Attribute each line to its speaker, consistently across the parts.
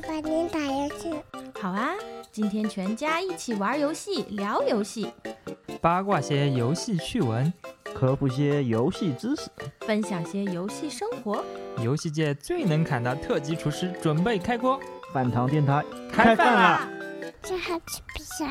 Speaker 1: 爸爸，您打游戏。
Speaker 2: 好啊，今天全家一起玩游戏、聊游戏，
Speaker 3: 八卦些游戏趣闻，
Speaker 4: 科普些游戏知识，
Speaker 2: 分享些游戏生活。
Speaker 3: 游戏界最能砍的特级厨师准备开锅，
Speaker 4: 饭堂电台
Speaker 3: 开饭啦！
Speaker 1: 这好吃不啥？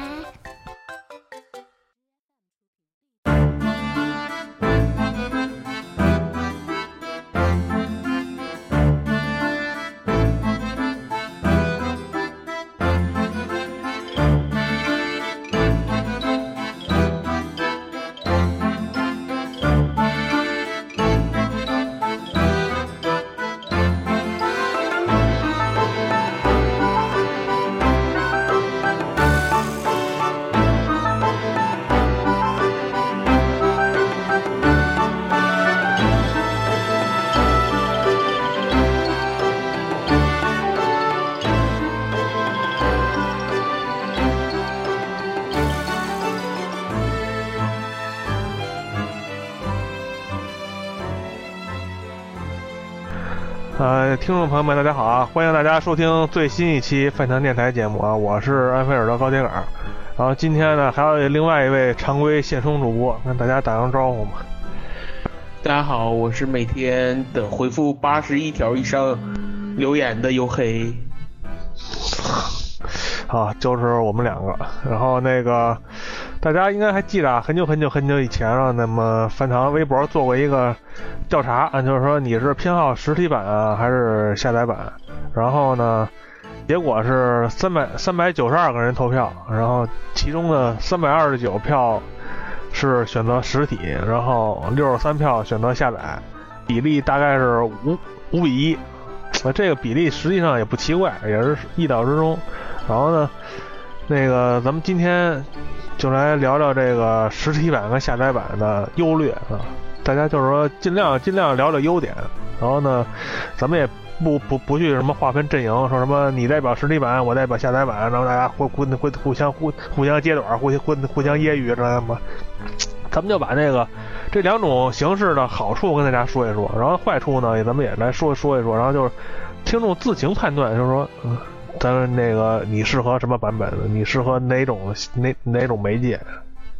Speaker 5: 听众朋友们，大家好啊！欢迎大家收听最新一期饭堂电台节目啊！我是安菲尔德高铁杆，然后今天呢还有另外一位常规现充主播，跟大家打声招呼嘛。
Speaker 6: 大家好，我是每天的回复八十一条以上留言的黝黑。
Speaker 5: 啊，就是我们两个。然后那个大家应该还记得啊，很久很久很久以前了，那么饭堂微博做过一个调查，啊，就是说你是偏好实体版啊还是下载版？然后呢，结果是三百三百九十二个人投票，然后其中的三百二十九票是选择实体，然后六十三票选择下载，比例大概是五五比一。那这个比例实际上也不奇怪，也是意料之中。然后呢，那个咱们今天就来聊聊这个实体版和下载版的优劣啊。大家就是说尽量尽量聊聊优点。然后呢，咱们也不不不去什么划分阵营，说什么你代表实体版，我代表下载版，然后大家互互互互相互互相揭短，互相互互相揶揄，知道吗？咱们就把那个这两种形式的好处跟大家说一说，然后坏处呢，咱们也来说说一说，然后就是听众自行判断，就是说，嗯。咱们那个你适合什么版本的？你适合哪种哪哪种媒介，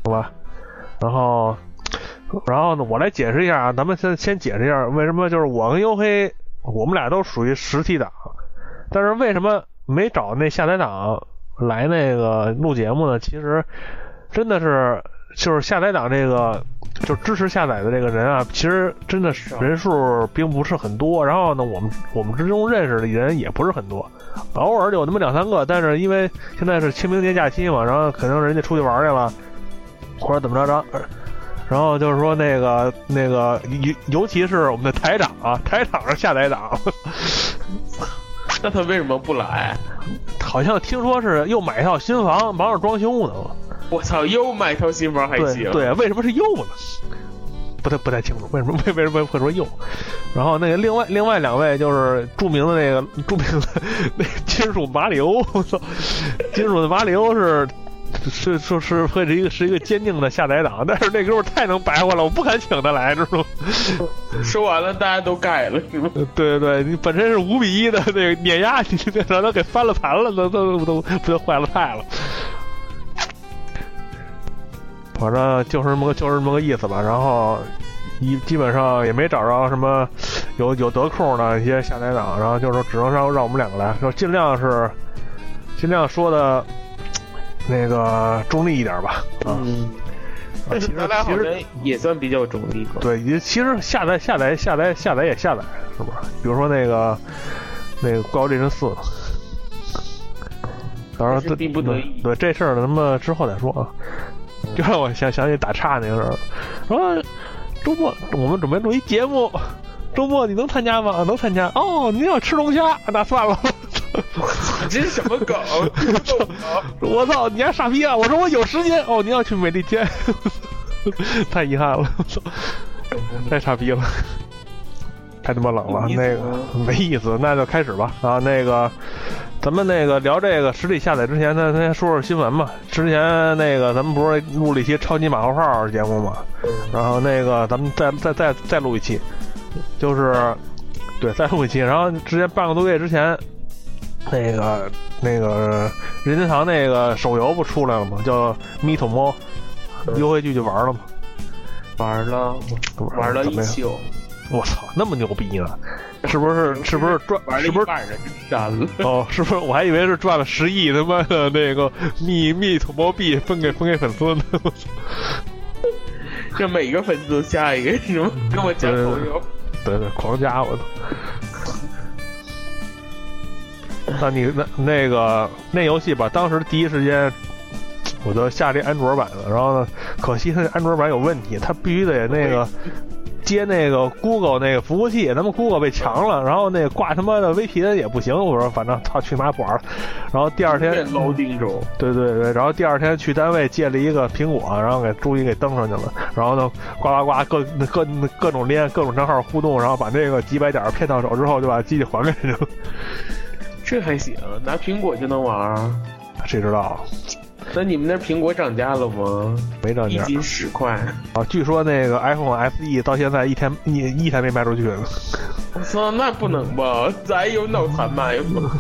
Speaker 5: 好吧？然后，然后呢，我来解释一下啊，咱们先先解释一下为什么就是我跟黝黑，我们俩都属于实体党，但是为什么没找那下载党来那个录节目呢？其实真的是就是下载党这个就支持下载的这个人啊，其实真的是人数并不是很多。然后呢，我们我们之中认识的人也不是很多。偶尔有那么两三个，但是因为现在是清明节假期嘛，然后可能人家出去玩去了，或者怎么着着，然后就是说那个那个尤尤其是我们的台长啊，台长是下载党，
Speaker 6: 那他为什么不来？
Speaker 5: 好像听说是又买一套新房，忙着装修呢。
Speaker 6: 我操，又买一套新房还行？
Speaker 5: 对，为什么是又呢？不太不太清楚为什么为为什么会说又，然后那个另外另外两位就是著名的那个著名的 那金属马里欧，我操，金属的马里欧是是是是会是一个是一个坚定的下载党，但是那哥们太能白活了，我不敢请他来，知道吗？
Speaker 6: 说完了大家都盖了 是吗？
Speaker 5: 对对对，你本身是五比一的那个碾压，你让他给翻了盘了，都都都不就坏了菜了。反正就是这么个就是这么个意思吧，然后一基本上也没找着什么有有得空的一些下载党，然后就是说只能让让我们两个来，说尽量是尽量说的那个中立一点吧。
Speaker 6: 嗯，其实其实也算比较中立。
Speaker 5: 对，也其实下载下载下载下载也下载，是不是？比如说那个那个《怪物猎人四》，到时候
Speaker 6: 逼不得已。
Speaker 5: 对这事儿，咱们之后再说啊。就让我想想起打岔那个事儿，说周末我们准备录一节目，周末你能参加吗？能参加。哦，你要吃龙虾，那算了。
Speaker 6: 我操，这是什么梗？
Speaker 5: 我操，你还傻逼啊！我说我有时间。哦，你要去美利坚，太遗憾了，太傻逼了，太他妈冷了，那个没意思。那就开始吧啊，那个。咱们那个聊这个实体下载之前，咱先说说新闻吧。之前那个咱们不是录了一期超级马后炮节目嘛，然后那个咱们再再再再录一期，就是对再录一期。然后之前半个多月之前，那个那个任天堂那个手游不出来了吗？叫《Me to Mo》，优惠剧就玩了吗？
Speaker 6: 玩了，玩了？一宿，
Speaker 5: 我操，那么牛逼呢？是不是？是不是赚？是不是？
Speaker 6: 删了。
Speaker 5: 哦，是不是？我还以为是赚了十亿他妈的那个密密土包币分给分给粉丝呢。我操！
Speaker 6: 这每个粉丝都下一个什么跟我加朋友。
Speaker 5: 对对，狂加我操！那你那那个那游戏吧，当时第一时间我就下这安卓版的，然后呢，可惜它安卓版有问题，它必须得那个接那个 Google 那个服务器，他们 Google 被强了，然后那个挂他妈的 VPN 也不行，我说反正操去妈不玩了。然后第二天
Speaker 6: 捞丁中，
Speaker 5: 对对对，然后第二天去单位借了一个苹果，然后给终于给登上去了。然后呢，呱呱呱各各各种连各种账号互动，然后把这个几百点骗到手之后，就把机器还给人了。
Speaker 6: 这还行，拿苹果就能玩。
Speaker 5: 谁知道？
Speaker 6: 那你们那苹果涨价了吗？
Speaker 5: 没涨价
Speaker 6: 一斤十块。
Speaker 5: 啊！据说那个 iPhone SE 到现在一天一一台没卖出去。
Speaker 6: 我操，那不能吧？咱有脑残卖吗？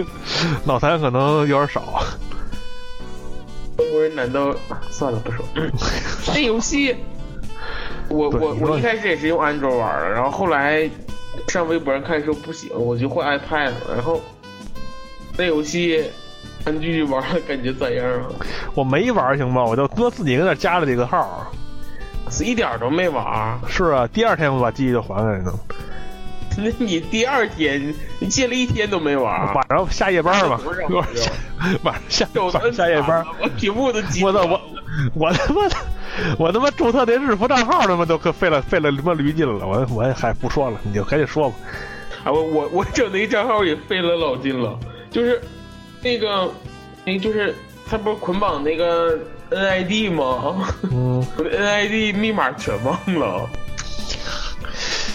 Speaker 5: 脑残可能有点少。
Speaker 6: 中国人难道？算了，不说。那游戏，我我我一开始也是用安卓玩的，然后后来上微博上看说不行，我就换 iPad 了。然后那游戏，安继续玩了，感觉咋样啊？
Speaker 5: 我没玩行吗？我就哥自己搁那加了几个号。
Speaker 6: 是一点都没玩。
Speaker 5: 是啊，第二天我把机器就还给人了。
Speaker 6: 那你第二天，你借了一天都没玩？
Speaker 5: 晚上下夜班吧，晚上下晚上下夜班，
Speaker 6: 我屏幕都
Speaker 5: 我操我我他妈的我他妈注册那日服账号他妈都可费了费了他妈驴劲了，我我还不说了，你就赶紧说吧。
Speaker 6: 啊我我我整那账号也费了老劲了，就是那个那就是他不是捆绑那个 NID 吗？
Speaker 5: 嗯，
Speaker 6: 我的 NID 密码全忘了，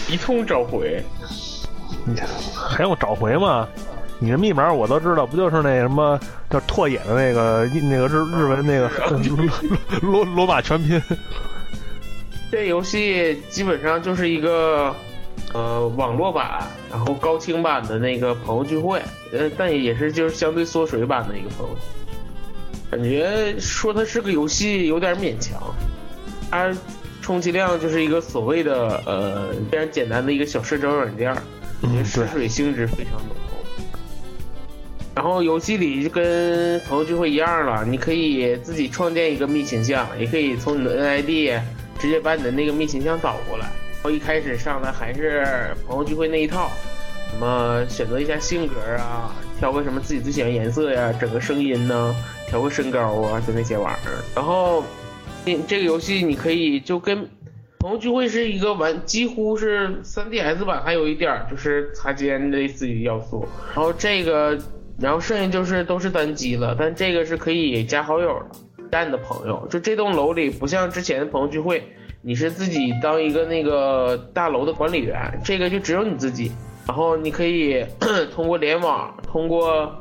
Speaker 6: 一通找回。
Speaker 5: 你还用找回吗？你的密码我都知道，不就是那什么叫拓野的那个那个日日文那个 罗罗马全拼？
Speaker 6: 这游戏基本上就是一个呃网络版，然后高清版的那个朋友聚会，呃，但也是就是相对缩水版的一个朋友。感觉说它是个游戏有点勉强，它充其量就是一个所谓的呃非常简单的一个小社交软件。感觉试水性质非常浓厚，然后游戏里就跟朋友聚会一样了，你可以自己创建一个密形象，也可以从你的 NID 直接把你的那个密形象导过来。然后一开始上来还是朋友聚会那一套，什么选择一下性格啊，挑个什么自己最喜欢颜色呀，整个声音呢，调个身高啊，就那些玩意儿。然后，这个游戏你可以就跟。朋友聚会是一个玩，几乎是 3DS 版，还有一点就是擦肩类似于要素。然后这个，然后剩下就是都是单机了，但这个是可以加好友的，加你的朋友。就这栋楼里不像之前的朋友聚会，你是自己当一个那个大楼的管理员，这个就只有你自己。然后你可以 通过联网，通过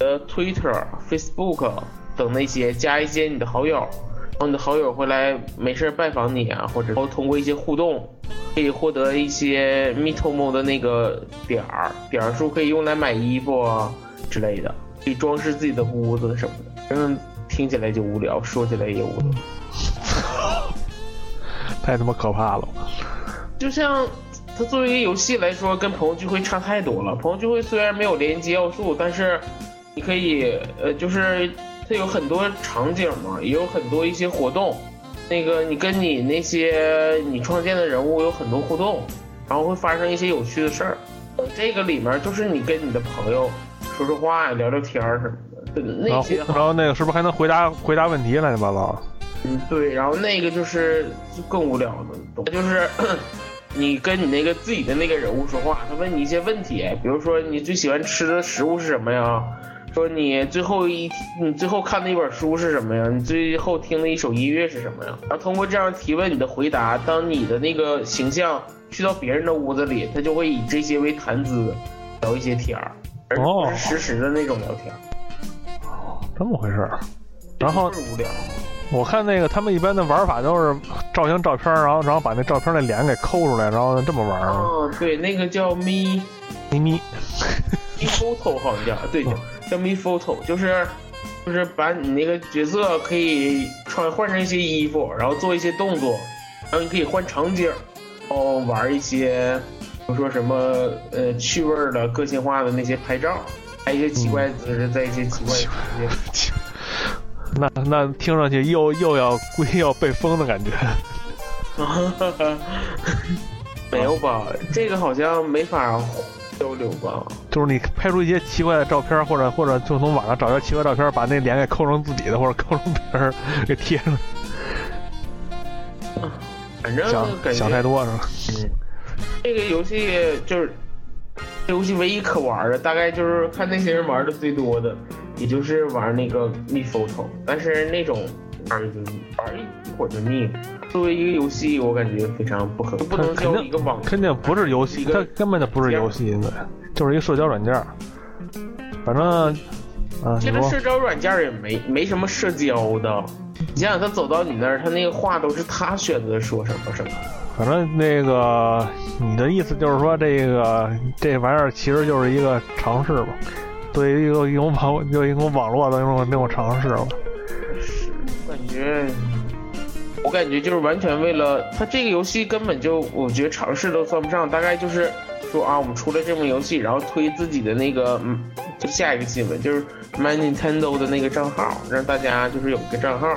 Speaker 6: 呃 Twitter、Facebook 等那些加一些你的好友。然后你的好友会来没事拜访你啊，或者然后通过一些互动，可以获得一些 Meetomo 的那个点儿，点儿数可以用来买衣服啊之类的，可以装饰自己的屋子什么的。反正听起来就无聊，说起来也无聊。
Speaker 5: 太他妈可怕了！
Speaker 6: 就像它作为一个游戏来说，跟朋友聚会差太多了。朋友聚会虽然没有连接要素，但是你可以呃，就是。它有很多场景嘛，也有很多一些活动，那个你跟你那些你创建的人物有很多互动，然后会发生一些有趣的事儿。这个里面就是你跟你的朋友说说话呀、聊聊天儿什么的。那些
Speaker 5: 然后那个是不是还能回答回答问题乱七八糟？
Speaker 6: 嗯，对。然后那个就是就更无聊了，懂？就是 你跟你那个自己的那个人物说话，他问你一些问题，比如说你最喜欢吃的食物是什么呀？说你最后一你最后看的一本书是什么呀？你最后听的一首音乐是什么呀？然后通过这样提问，你的回答，当你的那个形象去到别人的屋子里，他就会以这些为谈资，聊一些天儿，而不是实时的那种聊天。
Speaker 5: 哦，这么回事儿。然后
Speaker 6: 无聊。
Speaker 5: 我看那个他们一般的玩法都是照相照片，然后然后把那照片那脸给抠出来，然后这么玩。
Speaker 6: 哦，对，那个叫咪
Speaker 5: 咪咪。
Speaker 6: Photo 好像叫，对，叫叫 Mi Photo，就是就是把你那个角色可以穿换成一些衣服，然后做一些动作，然后你可以换场景，然后玩一些，比如说什么呃趣味儿的、个性化的那些拍照，拍一些奇怪的姿势，在一些奇怪的空间。
Speaker 5: 那那听上去又又要估计 要被封的感觉。
Speaker 6: 没有吧？这个好像没法交流吧？
Speaker 5: 就是你拍出一些奇怪的照片，或者或者就从网上找些奇怪照片，把那脸给抠成自己的，或者抠成别人给贴上。
Speaker 6: 反正
Speaker 5: 想想太多是吧？
Speaker 6: 嗯，这个游戏就是这游戏唯一可玩的，大概就是看那些人玩的最多的，也就是玩那个 Mi Photo，但是那种玩就玩一会儿就腻了。作为一个游戏，我感觉非常不可，不能叫一个网
Speaker 5: 肯定不是游戏，它根本就不是游戏，对，就是一个社交软件儿。反正，啊，你
Speaker 6: 这个社交软件也没没什么社交的。你想想，他走到你那儿，他那个话都是他选择说什么什么。
Speaker 5: 反正那个你的意思就是说，这个这玩意儿其实就是一个尝试吧，对于一个一种网有一个网络的那种那种尝试吧。
Speaker 6: 是，感觉，我感觉就是完全为了他这个游戏根本就，我觉得尝试都算不上，大概就是说啊，我们出了这么游戏，然后推自己的那个，嗯，就下一个新闻就是 My Nintendo 的那个账号，让大家就是有一个账号，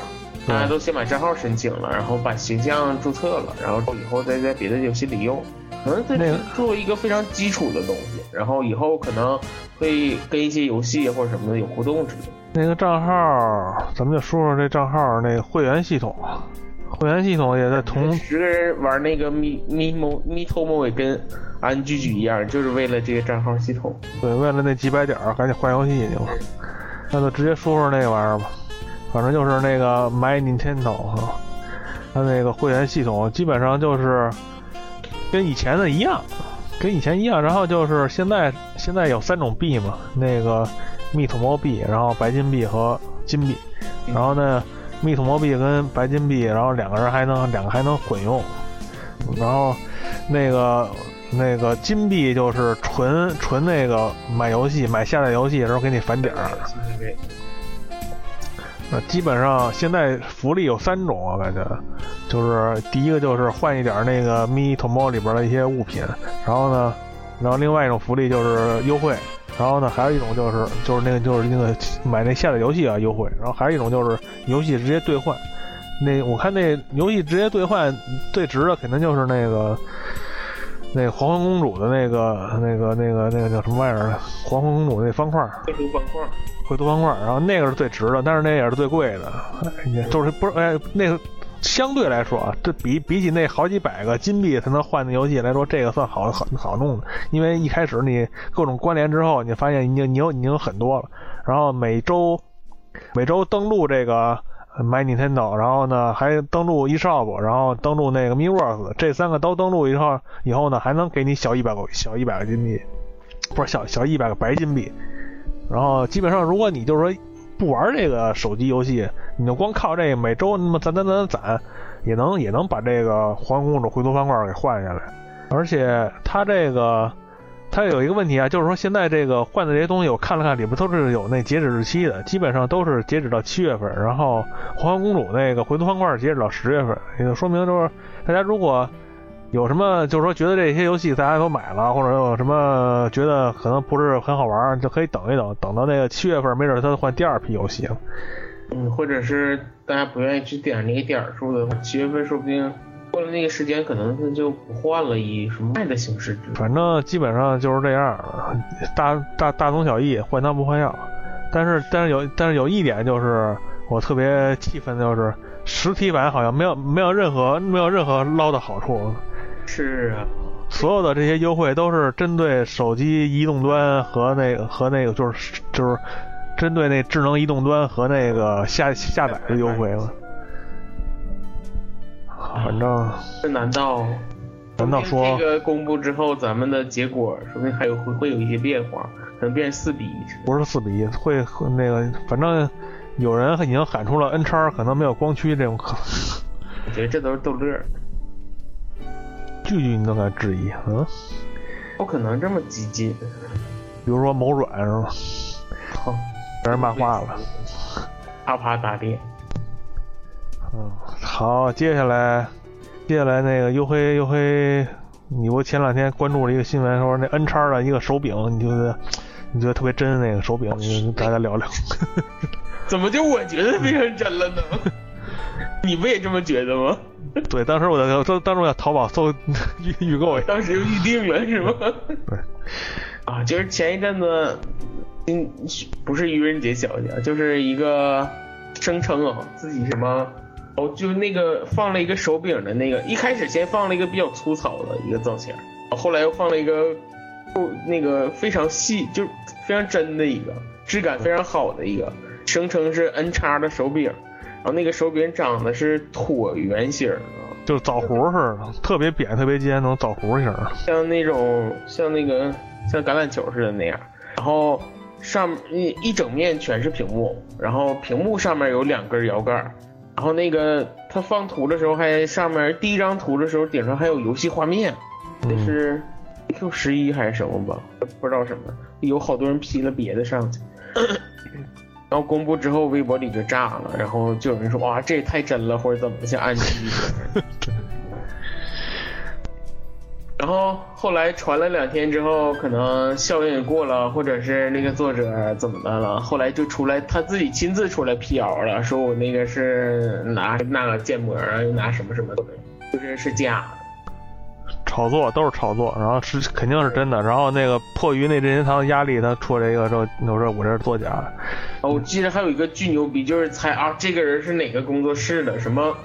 Speaker 6: 大家都先把账号申请了，然后把形象注册了，然后以后再在别的游戏里用。可能这
Speaker 5: 那个
Speaker 6: 是作为一个非常基础的东西，然后以后可能会跟一些游戏或者什么的有互动之类的。
Speaker 5: 那个账号，咱们就说说这账号那个会员系统，会员系统也在同
Speaker 6: 十个人玩那个咪咪某咪偷某也跟安居居一样，就是为了这个账号系统。
Speaker 5: 对，为了那几百点儿赶紧换游戏去吧。那就直接说说那个玩意儿吧，反正就是那个 My Nintendo 哈，它那个会员系统基本上就是跟以前的一样，跟以前一样。然后就是现在现在有三种币嘛，那个密土魔币，然后白金币和金币。然后呢，密土魔币跟白金币，然后两个人还能两个还能混用。然后那个那个金币就是纯纯那个买游戏买下载游戏的时候给你返点儿。那基本上现在福利有三种，我感觉，就是第一个就是换一点那个 Me Tomo 里边的一些物品，然后呢，然后另外一种福利就是优惠，然后呢还有一种就是就是那个就是那个买那下载游戏啊优惠，然后还有一种就是游戏直接兑换。那我看那游戏直接兑换最值的肯定就是那个那个黄昏公主的那个那个那个那个叫什么玩意儿？黄昏公主那方块儿。
Speaker 6: 绘图方块。
Speaker 5: 绘图方块，然后那个是最值的，但是那也是最贵的，哎就是不是哎那个相对来说啊，这比比起那好几百个金币才能换的游戏来说，这个算好好好弄的，因为一开始你各种关联之后，你发现你你有你有很多了，然后每周每周登录这个。买 Nintendo，然后呢还登录 eShop，然后登录那个 Miiverse，这三个都登录以后，以后呢还能给你小一百个小一百个金币，不是小小一百个白金币。然后基本上，如果你就是说不玩这个手机游戏，你就光靠这个每周那么攒攒攒攒，也能也能把这个黄公主回头方块给换下来。而且它这个它有一个问题啊，就是说现在这个换的这些东西，我看了看里边都是有那截止日期的，基本上都是截止到七月份。然后黄公主那个回族方块截止到十月份，也就说明就是大家如果。有什么就是说觉得这些游戏大家都买了，或者有什么觉得可能不是很好玩，就可以等一等，等到那个七月份，没准他换第二批游戏了。
Speaker 6: 嗯，或者是大家不愿意去点那个点数的话，七月份说不定过了那个时间，可能他就不换了，以什么卖的形式。
Speaker 5: 反正基本上就是这样，大大大同小异，换汤不换药。但是但是有但是有一点就是我特别气愤的就是实体版好像没有没有任何没有任何捞的好处。
Speaker 6: 是啊，
Speaker 5: 所有的这些优惠都是针对手机移动端和那个和那个就是就是针对那智能移动端和那个下下载的优惠了。反正
Speaker 6: 这难道
Speaker 5: 难道说
Speaker 6: 这个公布之后，咱们的结果说不定还有会会有一些变化，可能变成四比一？
Speaker 5: 不是四比一，会那个反正有人已经喊出了 N 叉可能没有光驱这种可能。
Speaker 6: 我觉得这都是逗乐。
Speaker 5: 句句你都敢质疑，嗯？
Speaker 6: 不可能这么激进。
Speaker 5: 比如说某软是吧？
Speaker 6: 好，
Speaker 5: 被人骂坏了。
Speaker 6: 啪啪打脸。
Speaker 5: 嗯，好，接下来，接下来那个优黑优黑，你不前两天关注了一个新闻，说那 N 叉的一个手柄，你觉得你觉得特别真那个手柄，你跟大家聊聊。
Speaker 6: 怎么就我觉得变成真了呢？你不也这么觉得吗？
Speaker 5: 对，当时我在当当时我在淘宝搜预预购，
Speaker 6: 当时就预定了是吗？
Speaker 5: 对，
Speaker 6: 啊，就是前一阵子，嗯，不是愚人节消息啊，就是一个声称啊自己什么，哦，就那个放了一个手柄的那个，一开始先放了一个比较粗糙的一个造型，后来又放了一个不那个非常细，就非常真的一个质感非常好的一个，声称是 N 叉的手柄，然后那个手柄长得是椭圆形啊。
Speaker 5: 就是枣核似的，特别扁，特别尖，那种枣核型。
Speaker 6: 像那种像那个像橄榄球似的那样，然后上面一一整面全是屏幕，然后屏幕上面有两根摇杆，然后那个他放图的时候还上面第一张图的时候顶上还有游戏画面，那是 Q 十一还是什么吧，不知道什么，有好多人 P 了别的上去。然后公布之后，微博里就炸了，然后就有人说哇，这也太真了，或者怎么像暗记。然后后来传了两天之后，可能效应也过了，或者是那个作者怎么的了，后来就出来他自己亲自出来辟谣了，说我那个是拿那个建模啊，又拿什么什么的，就是是假的。
Speaker 5: 炒作都是炒作，然后是肯定是真的，然后那个迫于那任天堂的压力，他出这个之后，我说我这是作假。
Speaker 6: 哦，我记得还有一个巨牛逼，就是猜啊，这个人是哪个工作室的？什么？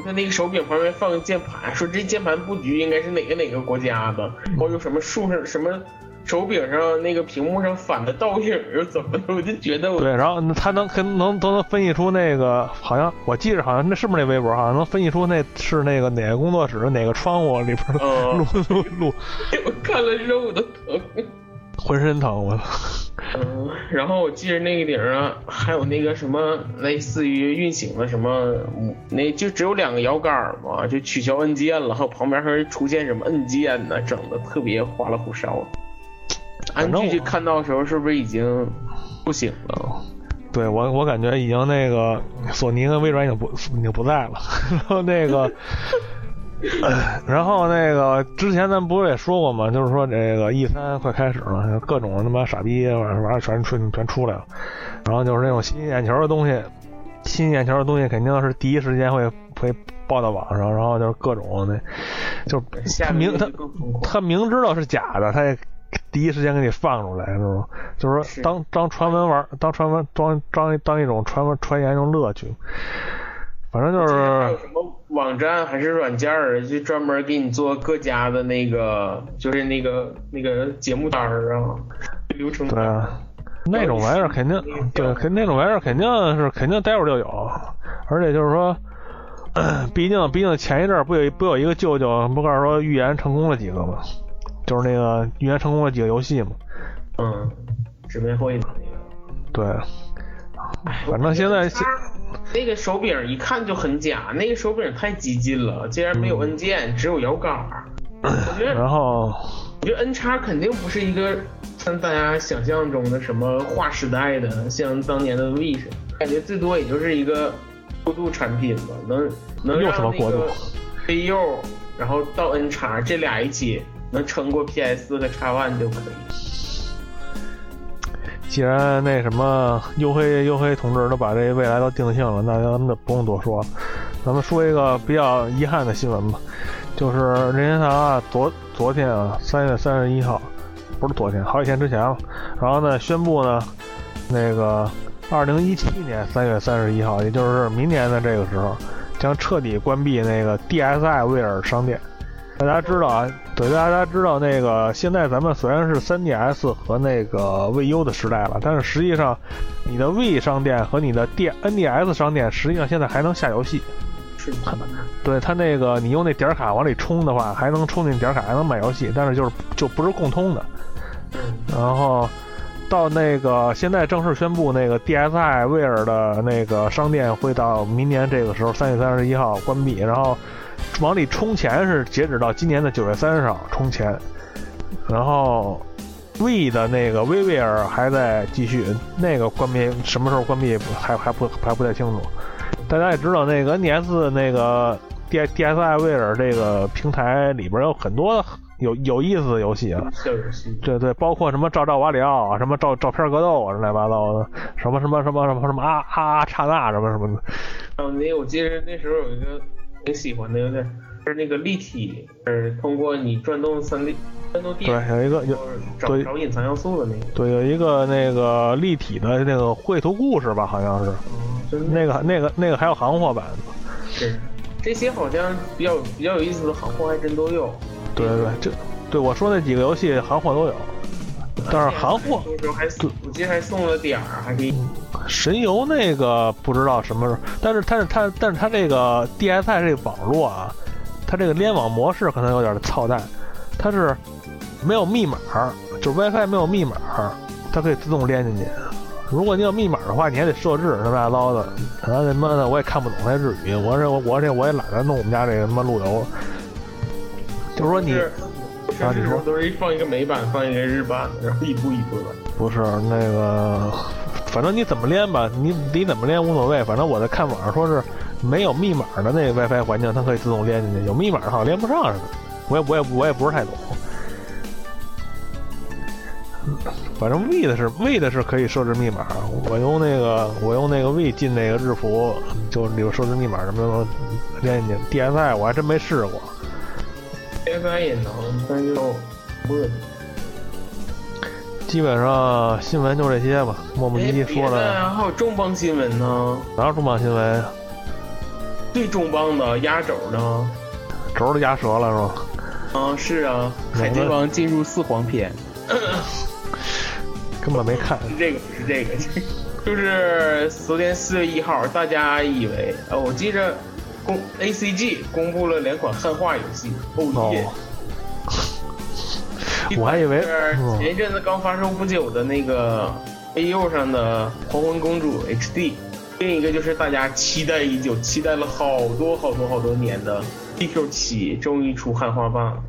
Speaker 6: 他那个手柄旁边放个键盘，说这键盘布局应该是哪个哪个国家的？或有什么树上什么手柄上那个屏幕上反的倒影又怎么的？我就觉得我
Speaker 5: 对，然后他能能能都能分析出那个，好像我记着好像那是不是那微博好像能分析出那是那个哪个工作室哪个窗户里边
Speaker 6: 嗯
Speaker 5: 录录录，
Speaker 6: 我看了之后我都疼。
Speaker 5: 浑身疼我。
Speaker 6: 嗯，然后我记得那个顶上还有那个什么类似于运行的什么，那就只有两个摇杆嘛，就取消按键了，还有旁边还出现什么按键呢，整的特别花里胡哨。安
Speaker 5: 反正我
Speaker 6: 剧看到的时候是不是已经不行了？
Speaker 5: 对我我感觉已经那个索尼跟微软已经不已经不在了，然后那个。然后那个之前咱不是也说过吗？就是说这个 E 三快开始了，各种他妈傻逼玩意儿全全全出来了。然后就是那种吸引眼球的东西，吸引眼球的东西肯定是第一时间会会报到网上，然后就是各种那，就是他明他。他明知道是假的，他也第一时间给你放出来，是吗？就是
Speaker 6: 是
Speaker 5: 说当当传闻玩，当传闻当当当一种传闻传言一种乐趣。反正就
Speaker 6: 还
Speaker 5: 是
Speaker 6: 有什么网站还是软件儿，就专门给你做各家的那个，就是那个那个节目单儿啊，流程。
Speaker 5: 对啊，那种玩意儿肯定对，肯那种玩意儿肯定是肯定待会儿就有，而且就是说，毕竟毕竟前一阵儿不有不有一个舅舅不告诉说预言成功了几个吗？就是那个预言成功了几个游戏嘛。
Speaker 6: 嗯，纸面会的那个。
Speaker 5: 对，反正现在
Speaker 6: 它那个手柄一看就很假，那个手柄太激进了，竟然没有按键，只有摇杆儿。我觉得，
Speaker 5: 然后
Speaker 6: 我觉得 N 叉肯定不是一个像大家想象中的什么划时代的，像当年的 V 似的，感觉最多也就是一个过渡产品吧，能能
Speaker 5: 又
Speaker 6: 让那
Speaker 5: 什么过渡
Speaker 6: 个 VU，然后到 N 叉这俩一起能撑过 PS 和 X One 就可以。
Speaker 5: 既然那什么黝黑黝黑同志都把这未来都定性了，那咱们就不用多说了。咱们说一个比较遗憾的新闻吧，就是任天堂啊，昨昨天啊，三月三十一号，不是昨天，好几天之前了。然后呢，宣布呢，那个二零一七年三月三十一号，也就是明年的这个时候，将彻底关闭那个 DSi 威尔商店。大家知道啊，对，大家知道那个现在咱们虽然是 3DS 和那个 VU 的时代了，但是实际上你的 V 商店和你的 D NDS 商店实际上现在还能下游戏。
Speaker 6: 是的，
Speaker 5: 对它那个你用那点卡往里充的话，还能充进点卡，还能买游戏，但是就是就不是共通的。
Speaker 6: 嗯，
Speaker 5: 然后到那个现在正式宣布，那个 DSi 威尔的那个商店会到明年这个时候三月三十一号关闭，然后往里充钱是截止到今年的九月三十号充钱，然后 V 的那个 v v r 还在继续，那个关闭什么时候关闭还还不还不太清楚。大家也知道，那个 NDS 那个 D DSi 威尔这个平台里边有很多有有意思的游戏啊。对对，包括什么照照瓦里奥啊，什么照照片格斗啊，乱七八糟的，什么什么什么什么什么啊啊刹那什么什么的。
Speaker 6: 还有那我记得那时候有一个挺喜欢的，有点是那个立体，是通过你转动三 D 转动
Speaker 5: 对，，有一个有
Speaker 6: 找找隐藏要素的那个。
Speaker 5: 对有一个那个立体的那个绘图故事吧，好像是
Speaker 6: 嗯，就是
Speaker 5: 那个那个那个还有行货版的。
Speaker 6: 是这些好像比较比较有意思的行货还真都有。
Speaker 5: 对对对，这对我说那几个游戏行货都有，但是行货
Speaker 6: 那时候还送，我记得还送了点儿，还可以。
Speaker 5: 神游那个不知道什么时候，但是它是它但是它这个 DSi 这个网络啊，它这个联网模式可能有点操蛋，它是没有密码，就是 WiFi 没有密码，它可以自动连进去。如果你有密码的话，你还得设置乱七八糟的，然后他妈的我也看不懂那日语，我这我这我也懒得弄我们家这个他妈路由，就是说你
Speaker 6: 是
Speaker 5: 啊你说
Speaker 6: 是时候都是放一个美版，放一个日版的，然后一步一步的。
Speaker 5: 不是那个，反正你怎么连吧，你你怎么连无所谓。反正我在看网上说是没有密码的那个 WiFi 环境，它可以自动连进去；有密码的好像连不上似的。我也我也我也不是太懂。反正 V 的是 V 的是可以设置密码，我用那个我用那个 V 进那个日服，就里边设置密码什么都能连进去。DSi 我还真没试过。
Speaker 6: DSi 也能，但就不是。
Speaker 5: 基本上新闻就这些吧，磨磨唧唧说了
Speaker 6: 还有重磅新闻呢，
Speaker 5: 哪有重磅新闻啊？
Speaker 6: 最重磅的压轴呢。
Speaker 5: 轴都压折了是吧？
Speaker 6: 啊，是啊，
Speaker 3: 海贼王进入四皇篇，
Speaker 5: 根本没看。
Speaker 6: 是这个，不是这个，就是昨天四月一号，大家以为，呃，我记着公 ACG 公布了两款汉化游戏，哦耶！
Speaker 5: 我还以为
Speaker 6: 前一阵子刚发售不久的那个 AU 上的《黄昏公主 X D》，另一个就是大家期待已久、期待了好多好多好多年的 DQ 七，终于出汉化版了。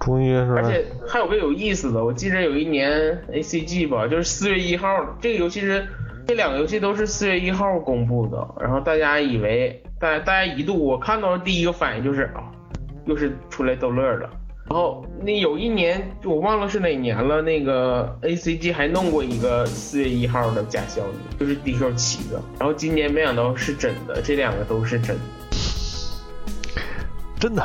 Speaker 5: 终于是
Speaker 6: 而且还有个有意思的，我记得有一年 ACG 吧，就是四月一号，这个游戏是这两个游戏都是四月一号公布的，然后大家以为，大大家一度我看到的第一个反应就是啊，又是出来逗乐的。然后那有一年我忘了是哪年了，那个 ACG 还弄过一个四月一号的假消息，就是 DQ 七的。然后今年没想到是真的，这两个都是真的。
Speaker 5: 真的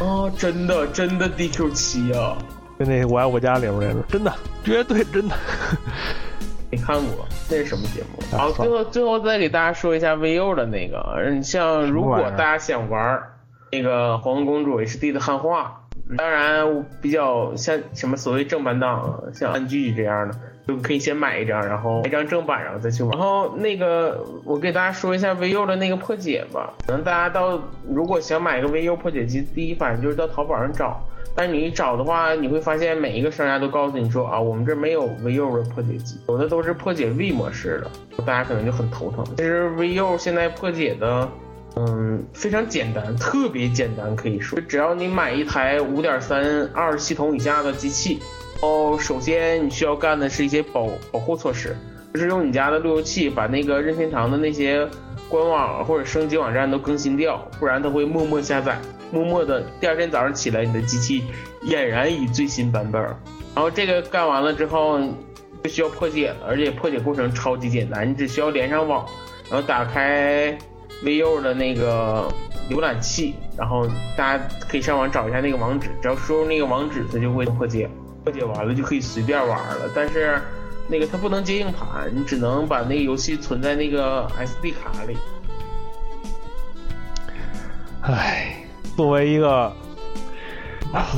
Speaker 6: 哦，真的真的 DQ 七啊！
Speaker 5: 跟那《我爱我家》里面那个，真的绝对真的。
Speaker 6: 没看过，那是什么节目？
Speaker 5: 啊
Speaker 6: 好，最后最后再给大家说一下 VU 的那个，你，像如果大家想玩那个《黄昏公主 HD》的汉化，当然比较像什么所谓正版档，像安剧这样的，就可以先买一张，然后买一张正版，然后再去玩。然后那个我给大家说一下 VU 的那个破解吧，可能大家到如果想买一个 VU 破解机，第一反应就是到淘宝上找。但是你一找的话，你会发现每一个商家都告诉你说啊，我们这没有 VU 的破解机，有的都是破解 V 模式的，大家可能就很头疼。其实 VU 现在破解的，嗯，非常简单，特别简单，可以说，只要你买一台五点三二系统以下的机器，哦，首先你需要干的是一些保保护措施，就是用你家的路由器把那个任天堂的那些官网或者升级网站都更新掉，不然它会默默下载。默默的，第二天早上起来，你的机器俨然已最新版本。然后这个干完了之后，就需要破解了，而且破解过程超级简单，你只需要连上网，然后打开 VU 的那个浏览器，然后大家可以上网找一下那个网址，只要输入那个网址，它就会破解。破解完了就可以随便玩了，但是那个它不能接硬盘，你只能把那个游戏存在那个 SD 卡里。
Speaker 5: 唉。作为一个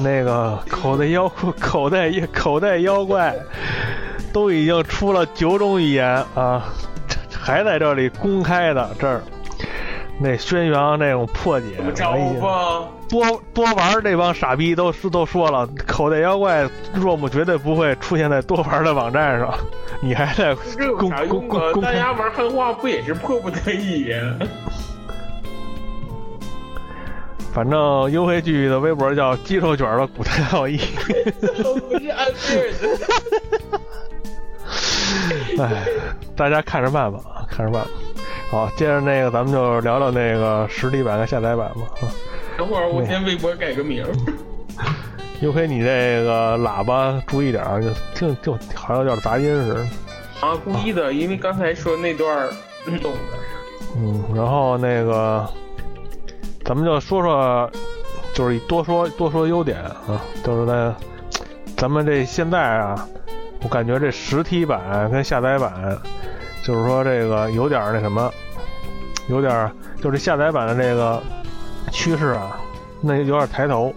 Speaker 5: 那个口袋妖口袋口袋妖怪，都已经出了九种语言啊，还在这里公开的这儿那宣扬那种破解，
Speaker 6: 怎么着吧？
Speaker 5: 多多玩这帮傻逼都都说了，口袋妖怪若木绝对不会出现在多玩的网站上，你还在
Speaker 6: 这有啥用啊？大家玩汉化不也是迫不得已呀？
Speaker 5: 反正优惠剧的微博叫鸡肉卷的古代奥义。
Speaker 6: 不是安菲尔的。
Speaker 5: 哎，大家看着办吧，看着办吧。好，接着那个，咱们就聊聊那个实体版跟下载版吧。啊
Speaker 6: 等会儿我先微博改个名儿。
Speaker 5: 优惠，你这个喇叭注意点儿，就听就好像有点杂音似的。
Speaker 6: 啊，故意的，因为刚才说那段儿嗯懂的。
Speaker 5: 嗯，然后那个，咱们就说说，就是多说多说优点啊，就是在咱们这现在啊，我感觉这实体版跟下载版，就是说这个有点那什么，有点儿就是下载版的这个趋势啊，那有点抬头。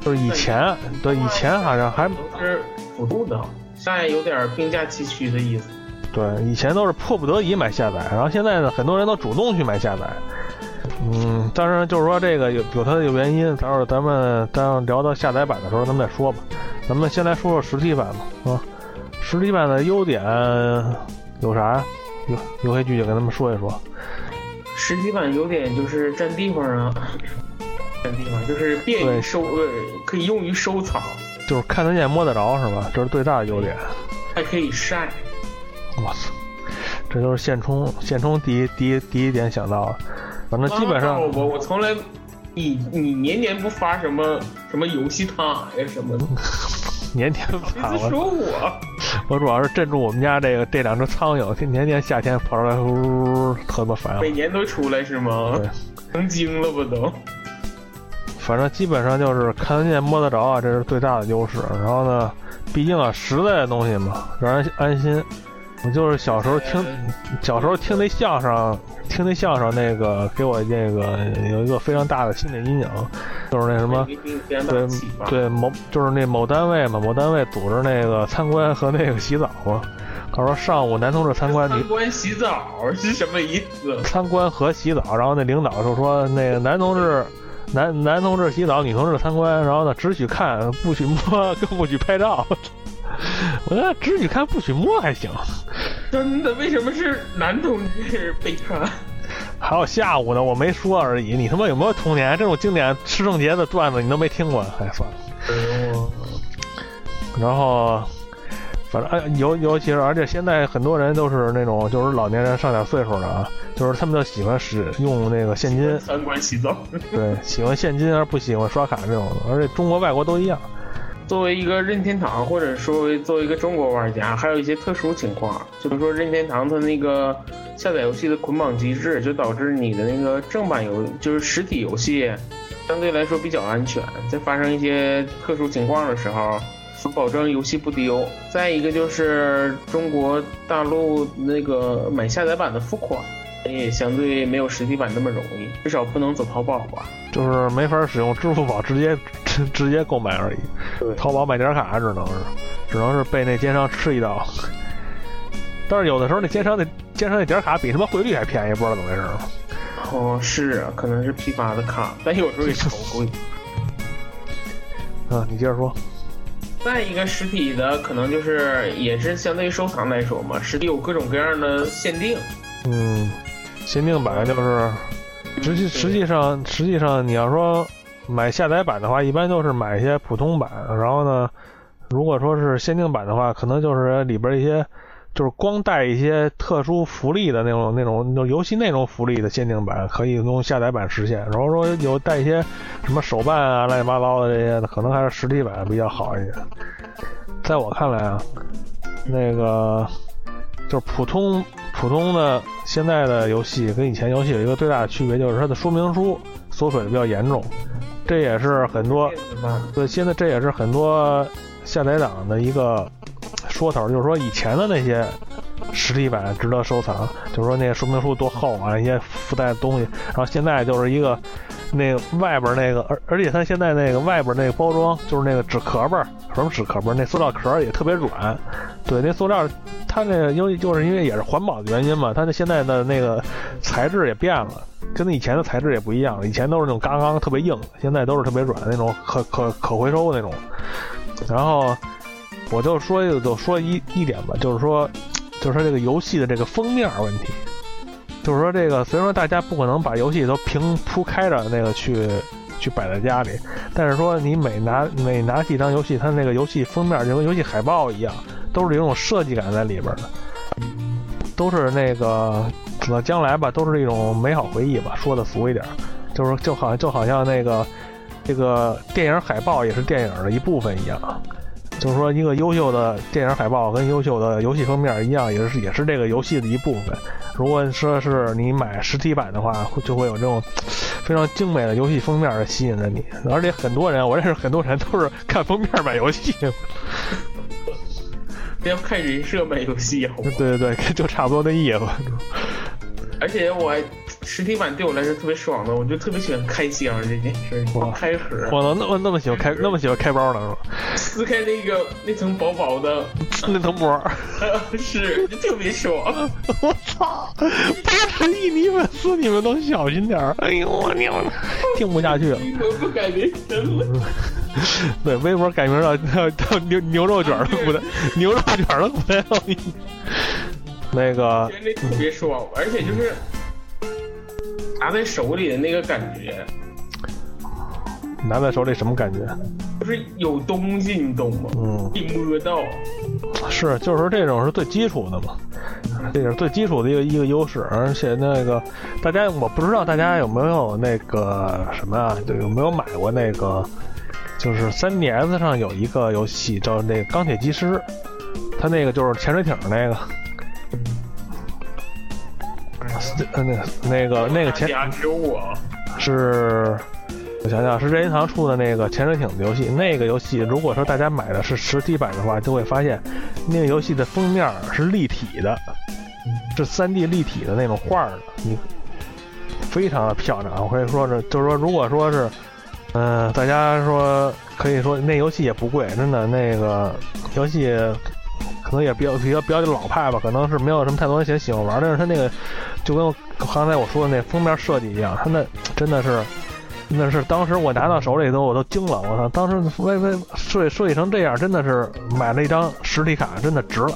Speaker 5: 就是以前，对以前好像还
Speaker 6: 都是辅助的，现在有点并驾齐驱的意思。
Speaker 5: 对，以前都是迫不得已买下载，然后现在呢，很多人都主动去买下载。嗯，当然就是说这个有有它的原因，待会儿咱们当聊到下载版的时候咱们再说吧。咱们先来说说实体版吧，啊，实体版的优点有啥？有有黑剧就跟他们说一说。
Speaker 6: 实体版优点就是占地方啊，占地方就是便于收，呃，可以用于收藏，
Speaker 5: 就是看得见摸得着是吧？这是最大的优点。
Speaker 6: 还可以晒。
Speaker 5: 我操，这就是现充现充第一第一第一点想到的。反正基本上
Speaker 6: 啊我我从来，你你年年不发什么什么游戏塔呀什么的，
Speaker 5: 年年
Speaker 6: 别
Speaker 5: 发
Speaker 6: 说我。
Speaker 5: 我主要是镇住我们家这个这两只苍蝇，年年夏天跑出来，呜呜特别烦。
Speaker 6: 每年都出来是吗
Speaker 5: 对？
Speaker 6: 成精了吧都？
Speaker 5: 反正基本上就是看得见摸得着啊，这是最大的优势。然后呢，毕竟啊，实在的东西嘛，让人安心。我就是小时候听，小时候听那相声，听那相声那个给我那个有一个非常大的心理阴影，就是那什么。对。对，某就是那某单位嘛，某单位组织那个参观和那个洗澡嘛。他说上午男同志参观，女
Speaker 6: 参观洗澡是什么意思？
Speaker 5: 参观和洗澡，然后那领导就说那个男同志。男男同志洗澡，女同志参观，然后呢，只许看，不许摸，更不许拍照。我说只许看，不许摸还行。
Speaker 6: 真的？为什么是男同志被看？
Speaker 5: 还有下午呢，我没说而已。你他妈有没有童年？这种经典吃圣节的段子你都没听过？哎，算了。然后，反正哎，尤尤其是，而且现在很多人都是那种就是老年人上点岁数的啊，就是他们就喜欢使用那个现金，
Speaker 6: 三观洗澡。
Speaker 5: 对，喜欢现金而不喜欢刷卡这种的，而且中国外国都一样。
Speaker 6: 作为一个任天堂，或者说作为一个中国玩家，还有一些特殊情况，就比如说任天堂它那个下载游戏的捆绑机制，就导致你的那个正版游就是实体游戏相对来说比较安全，在发生一些特殊情况的时候，能保证游戏不丢。再一个就是中国大陆那个买下载版的付款。也相对没有实体版那么容易，至少不能走淘宝吧。
Speaker 5: 就是没法使用支付宝直接 直直接购买而已。
Speaker 6: 对
Speaker 5: 淘宝买点卡只能是，只能是被那奸商吃一刀。但是有的时候那奸商那奸商那点卡比他妈汇率还便宜，不知道怎么回事。
Speaker 6: 哦，是啊，可能是批发的卡，但有时候也超贵。
Speaker 5: 啊，你接着说。
Speaker 6: 再一个实体的，可能就是也是相对于收藏来说嘛，实体有各种各样的限定。
Speaker 5: 嗯，限定版就是，实际实际上实际上你要说买下载版的话，一般都是买一些普通版，然后呢，如果说是限定版的话，可能就是里边一些就是光带一些特殊福利的那种那种那种游戏内容福利的限定版，可以用下载版实现。然后说有带一些什么手办啊乱七八糟的这些的，可能还是实体版比较好一些。在我看来啊，那个就是普通普通的现在的游戏跟以前游戏有一个最大的区别，就是它的说明书缩水的比较严重，这也是很多对现在这也是很多下载党的一个说头，就是说以前的那些实体版值得收藏，就是说那个说明书多厚啊，一些附带的东西，然后现在就是一个那个外边那个，而 而且它现在那个外边那个包装就是那个纸壳儿，什么纸壳儿，那塑料壳儿也特别软，对，那塑料它那个因为就是因为也是环保的原因嘛，它那现在的那个材质也变了，跟以前的材质也不一样了。以前都是那种刚刚特别硬，现在都是特别软那种可可可回收那种。然后我就说，就说一一点吧，就是说，就是说这个游戏的这个封面问题，就是说这个虽然说大家不可能把游戏都平铺开着那个去去摆在家里。但是说你每拿每拿起一张游戏，它那个游戏封面就跟游戏海报一样，都是有种设计感在里边的，都是那个呃将来吧，都是一种美好回忆吧。说的俗一点，就是就好像就好像那个这个电影海报也是电影的一部分一样。就是说，一个优秀的电影海报跟优秀的游戏封面一样，也是也是这个游戏的一部分。如果说是你买实体版的话，就会有这种非常精美的游戏封面吸引着你。而且很多人，我认识很多人都是看封面买游戏。
Speaker 6: 不要看人设买游戏，好吗？
Speaker 5: 对对对，就差不多那意思。
Speaker 6: 而且我实体版对我来说特别爽的，我就特别喜欢开箱这件事，开盒。
Speaker 5: 我能那么那么喜欢开那么喜欢开包呢？是吧？
Speaker 6: 撕开那个那层薄薄的
Speaker 5: 那层膜，
Speaker 6: 是就特别爽。
Speaker 5: 我操！八十亿女粉丝，你们都小心点儿！哎呦我娘，听不下去了。
Speaker 6: 微博不改名了。
Speaker 5: 对，微博改名叫叫叫牛牛肉卷了，不对牛肉卷的古代奥义。那个
Speaker 6: 真的特别爽，而且就是拿在手里的那个感觉，
Speaker 5: 拿在手里什么感觉？
Speaker 6: 就是有东西，你懂吗？
Speaker 5: 嗯，
Speaker 6: 一摸到。
Speaker 5: 是，就是这种是最基础的嘛，这是最基础的一个一个优势。而且那个大家，我不知道大家有没有那个什么啊，就有没有买过那个，就是三 DS 上有一个游戏叫那个钢铁机师，它那个就是潜水艇那个。呃，那那个那个前
Speaker 6: 只有我
Speaker 5: 是，我想想是任天堂出的那个潜水艇的游戏。那个游戏如果说大家买的是实体版的话，就会发现那个游戏的封面是立体的，是三 D 立体的那种画的，你非常的漂亮。我可以说是，就是说，如果说是，嗯，大家说可以说那游戏也不贵，真的那个游戏。可能也比较比较比较老派吧，可能是没有什么太多人喜喜欢玩，但是它那个就跟刚才我说的那封面设计一样，它那真的是，那是当时我拿到手里头我都惊了，我操！当时微微设计设计成这样，真的是买了一张实体卡，真的值了，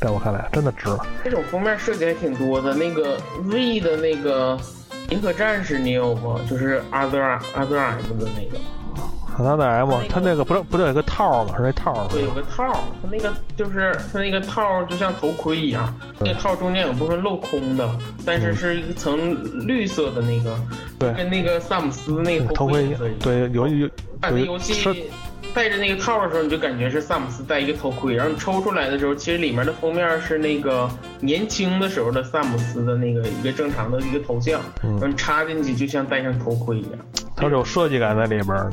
Speaker 5: 在我看来真的值了。
Speaker 6: 这种封面设计还挺多的，那个 V 的那个银河战士你有吗？就是 Other Other M 的那个。
Speaker 5: 他那 M，他那个不是不是有个套吗？是那套
Speaker 6: 对，有个套，它那个就是它那个套就像头盔一样，那个套中间有部分镂空的，但是是一层绿色的那个，
Speaker 5: 对，
Speaker 6: 跟那个萨姆斯那个
Speaker 5: 头盔一样。对，有有
Speaker 6: 有游戏戴着那个套的时候，你就感觉是萨姆斯戴一个头盔，然后你抽出来的时候，其实里面的封面是那个年轻的时候的萨姆斯的那个一个正常的一个头像，然后插进去就像戴上头盔一样。
Speaker 5: 它是有设计感在里边的。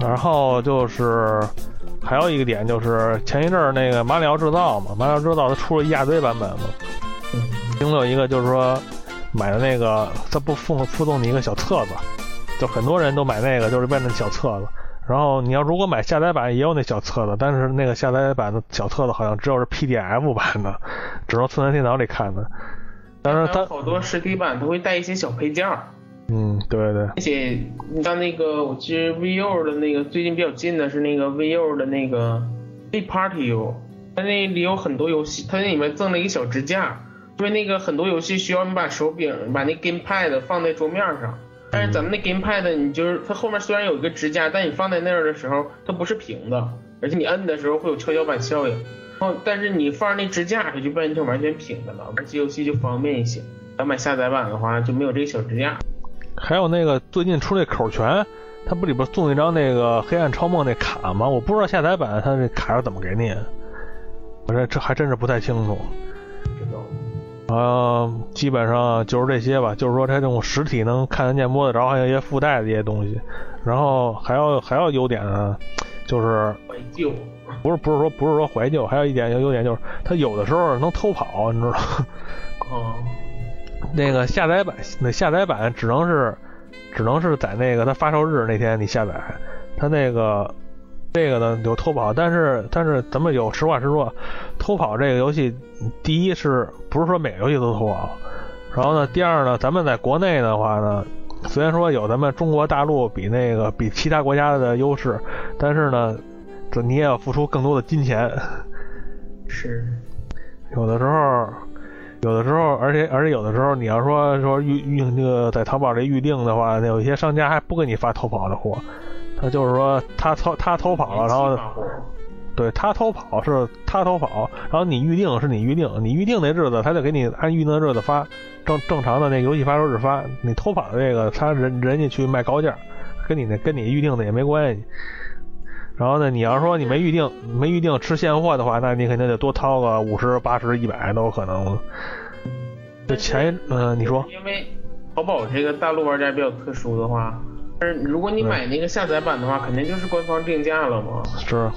Speaker 5: 然后就是还有一个点，就是前一阵儿那个马里奥制造嘛，马里奥制造它出了一大堆版本嘛，其中有一个就是说买的那个，它不附附送你一个小册子，就很多人都买那个，就是为了小册子。然后你要如果买下载版也有那小册子，但是那个下载版的小册子好像只有是 PDF 版的，只能存在电脑里看的。但是它
Speaker 6: 好多实体版都会带一些小配件。
Speaker 5: 嗯，对对。
Speaker 6: 而且你像那个，我记得 VU 的那个最近比较近的是那个 VU 的那个 g Party U，它那里有很多游戏，它那里面赠了一个小支架，因为那个很多游戏需要你把手柄把那 Gamepad 放在桌面上，但是咱们那 Gamepad 你就是它后面虽然有一个支架，但你放在那儿的时候它不是平的，而且你摁的时候会有跷跷板效应，然后但是你放那支架它就变成完全平的了，玩些游戏就方便一些。咱买下载版的话就没有这个小支架。
Speaker 5: 还有那个最近出那口拳，它不里边送一张那个黑暗超梦那卡吗？我不知道下载版它这卡是怎么给你，我这这还真是不太清楚。啊，基本上就是这些吧，就是说它这种实体能看得见摸得着，还有一些附带的一些东西。然后还要还要优点呢，就是
Speaker 6: 怀旧，
Speaker 5: 不是不是说不是说怀旧，还有一点优点就是它有的时候能偷跑，你知道吗？
Speaker 6: 哦。
Speaker 5: 那个下载版，那下载版只能是，只能是在那个它发售日那天你下载，它那个这个呢有偷跑，但是但是咱们有实话实说，偷跑这个游戏，第一是不是说每个游戏都偷跑，然后呢，第二呢，咱们在国内的话呢，虽然说有咱们中国大陆比那个比其他国家的优势，但是呢，这你也要付出更多的金钱，
Speaker 6: 是，
Speaker 5: 有的时候。有的时候，而且而且有的时候，你要说说预预那个在淘宝这预定的话，那有一些商家还不给你发偷跑的货，他就是说他偷他偷跑了，然后对他偷跑是他偷跑，然后你预定是你预定，你预定那日子他就给你按预定的日子发，正正常的那游戏发售日发。你偷跑的这个，他人人家去卖高价，跟你那跟你预定的也没关系。然后呢，你要说你没预定没预定吃现货的话，那你肯定得多掏个五十、八十、一百都有可能。这前嗯、你说。
Speaker 6: 因为淘宝这个大陆玩家比较特殊的话，但是如果你买那个下载版的话，肯定就是官方定价了嘛。
Speaker 5: 是。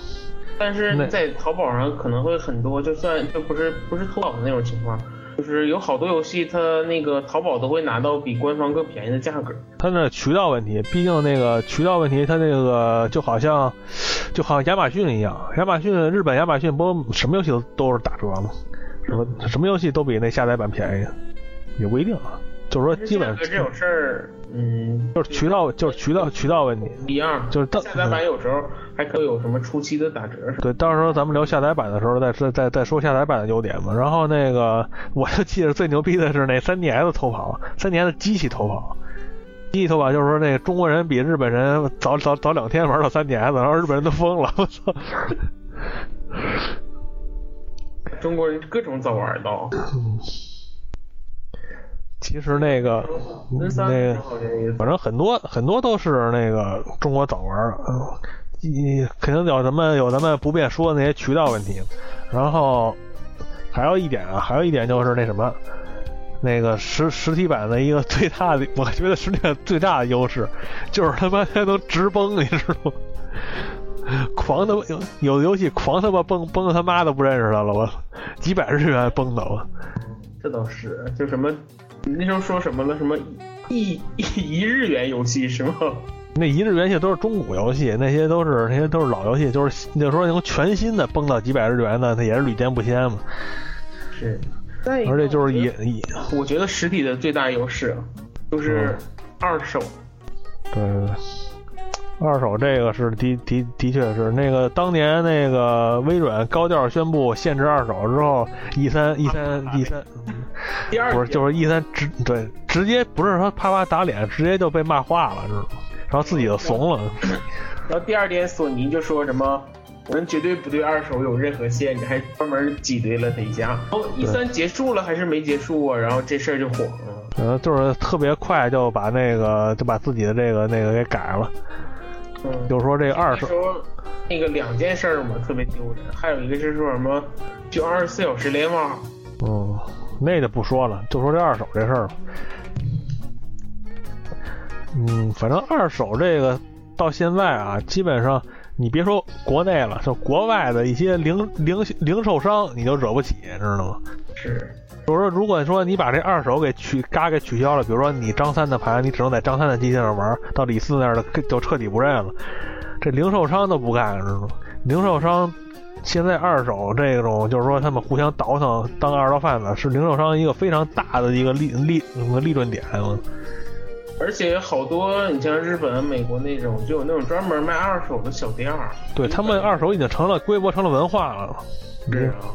Speaker 6: 但是
Speaker 5: 那
Speaker 6: 在淘宝上可能会很多，就算就不是不是淘宝的那种情况，就是有好多游戏它那个淘宝都会拿到比官方更便宜的价格。
Speaker 5: 它那渠道问题，毕竟那个渠道问题，它那个就好像就好像亚马逊一样，亚马逊日本亚马逊不什么游戏都都是打折吗？什么什么游戏都比那下载版便宜，也不一定啊。就是说基本
Speaker 6: 价格这种事儿，嗯，
Speaker 5: 就是渠道就是渠道渠道问题。
Speaker 6: 一样，
Speaker 5: 就是到
Speaker 6: 下载版有时候还可以有什么初期的打折。
Speaker 5: 对，到时候咱们聊下载版的时候再再再再说下载版的优点嘛。然后那个我就记得最牛逼的是那 3DS 偷跑，3DS 机器偷跑。机器偷跑就是说那个中国人比日本人早早早两天玩到 3DS，然后日本人都疯了，我操！
Speaker 6: 中国人各种早玩到。
Speaker 5: 其实那个那个，反正很多很多都是那个中国早玩的，嗯，你肯定有咱们有咱们不便说的那些渠道问题，然后还有一点啊，还有一点就是那什么，那个实实体版的一个最大的，我觉得实体版最大的优势就是他妈它能直崩，你知道吗？狂他妈有有的游戏狂他妈崩崩的他妈都不认识他了，我几百日元崩的我。
Speaker 6: 这倒是，就什么那时候说什么了，什么一一一日元游戏是吗？
Speaker 5: 那一日元戏都是中古游戏，那些都是那些都是老游戏，就是那时候能全新的崩到几百日元的，它也是屡见不鲜嘛。
Speaker 6: 是，
Speaker 5: 而且就是也也
Speaker 6: 我觉得实体的最大优势就是二手。
Speaker 5: 对对对，二手这个是的的的确是那个当年那个微软高调宣布限制二手之后，E 三 E 三 E 三
Speaker 6: 第二
Speaker 5: 不是就是 E 三直对直接不是说啪啪打脸，直接就被骂化了，知道吗？然后自己就怂了。
Speaker 6: 然后第二点，索尼就说什么。我们绝对不对二手有任何限制，还专门挤兑了他一下。然后 E 三结束了还是没结束啊？然后这事儿就火了。
Speaker 5: 呃，就是特别快就把那个就把自己的这个那个给改了，
Speaker 6: 嗯，
Speaker 5: 就是说这个二手
Speaker 6: 那那个两件事儿嘛，特别丢人。还有一个是说什么，就二十四小时联网。
Speaker 5: 嗯，那就不说了，就说这二手这事儿吧。嗯，反正二手这个到现在啊，基本上你别说国内了，就国外的一些零零零售商你都惹不起，知道吗？
Speaker 6: 是，
Speaker 5: 就是说，如果说你把这二手给取嘎给取消了，比如说你张三的牌，你只能在张三的机器上玩，到李四那儿的就彻底不认了。这零售商都不干，知道吗？零售商现在二手这种，就是说他们互相倒腾当二道贩子，是零售商一个非常大的一个利利利润点。
Speaker 6: 而且好多你像日本、美国那种，就有那种专门卖二手的小店儿。
Speaker 5: 对他们二手已经成了规模，成了文化了。
Speaker 6: 是啊，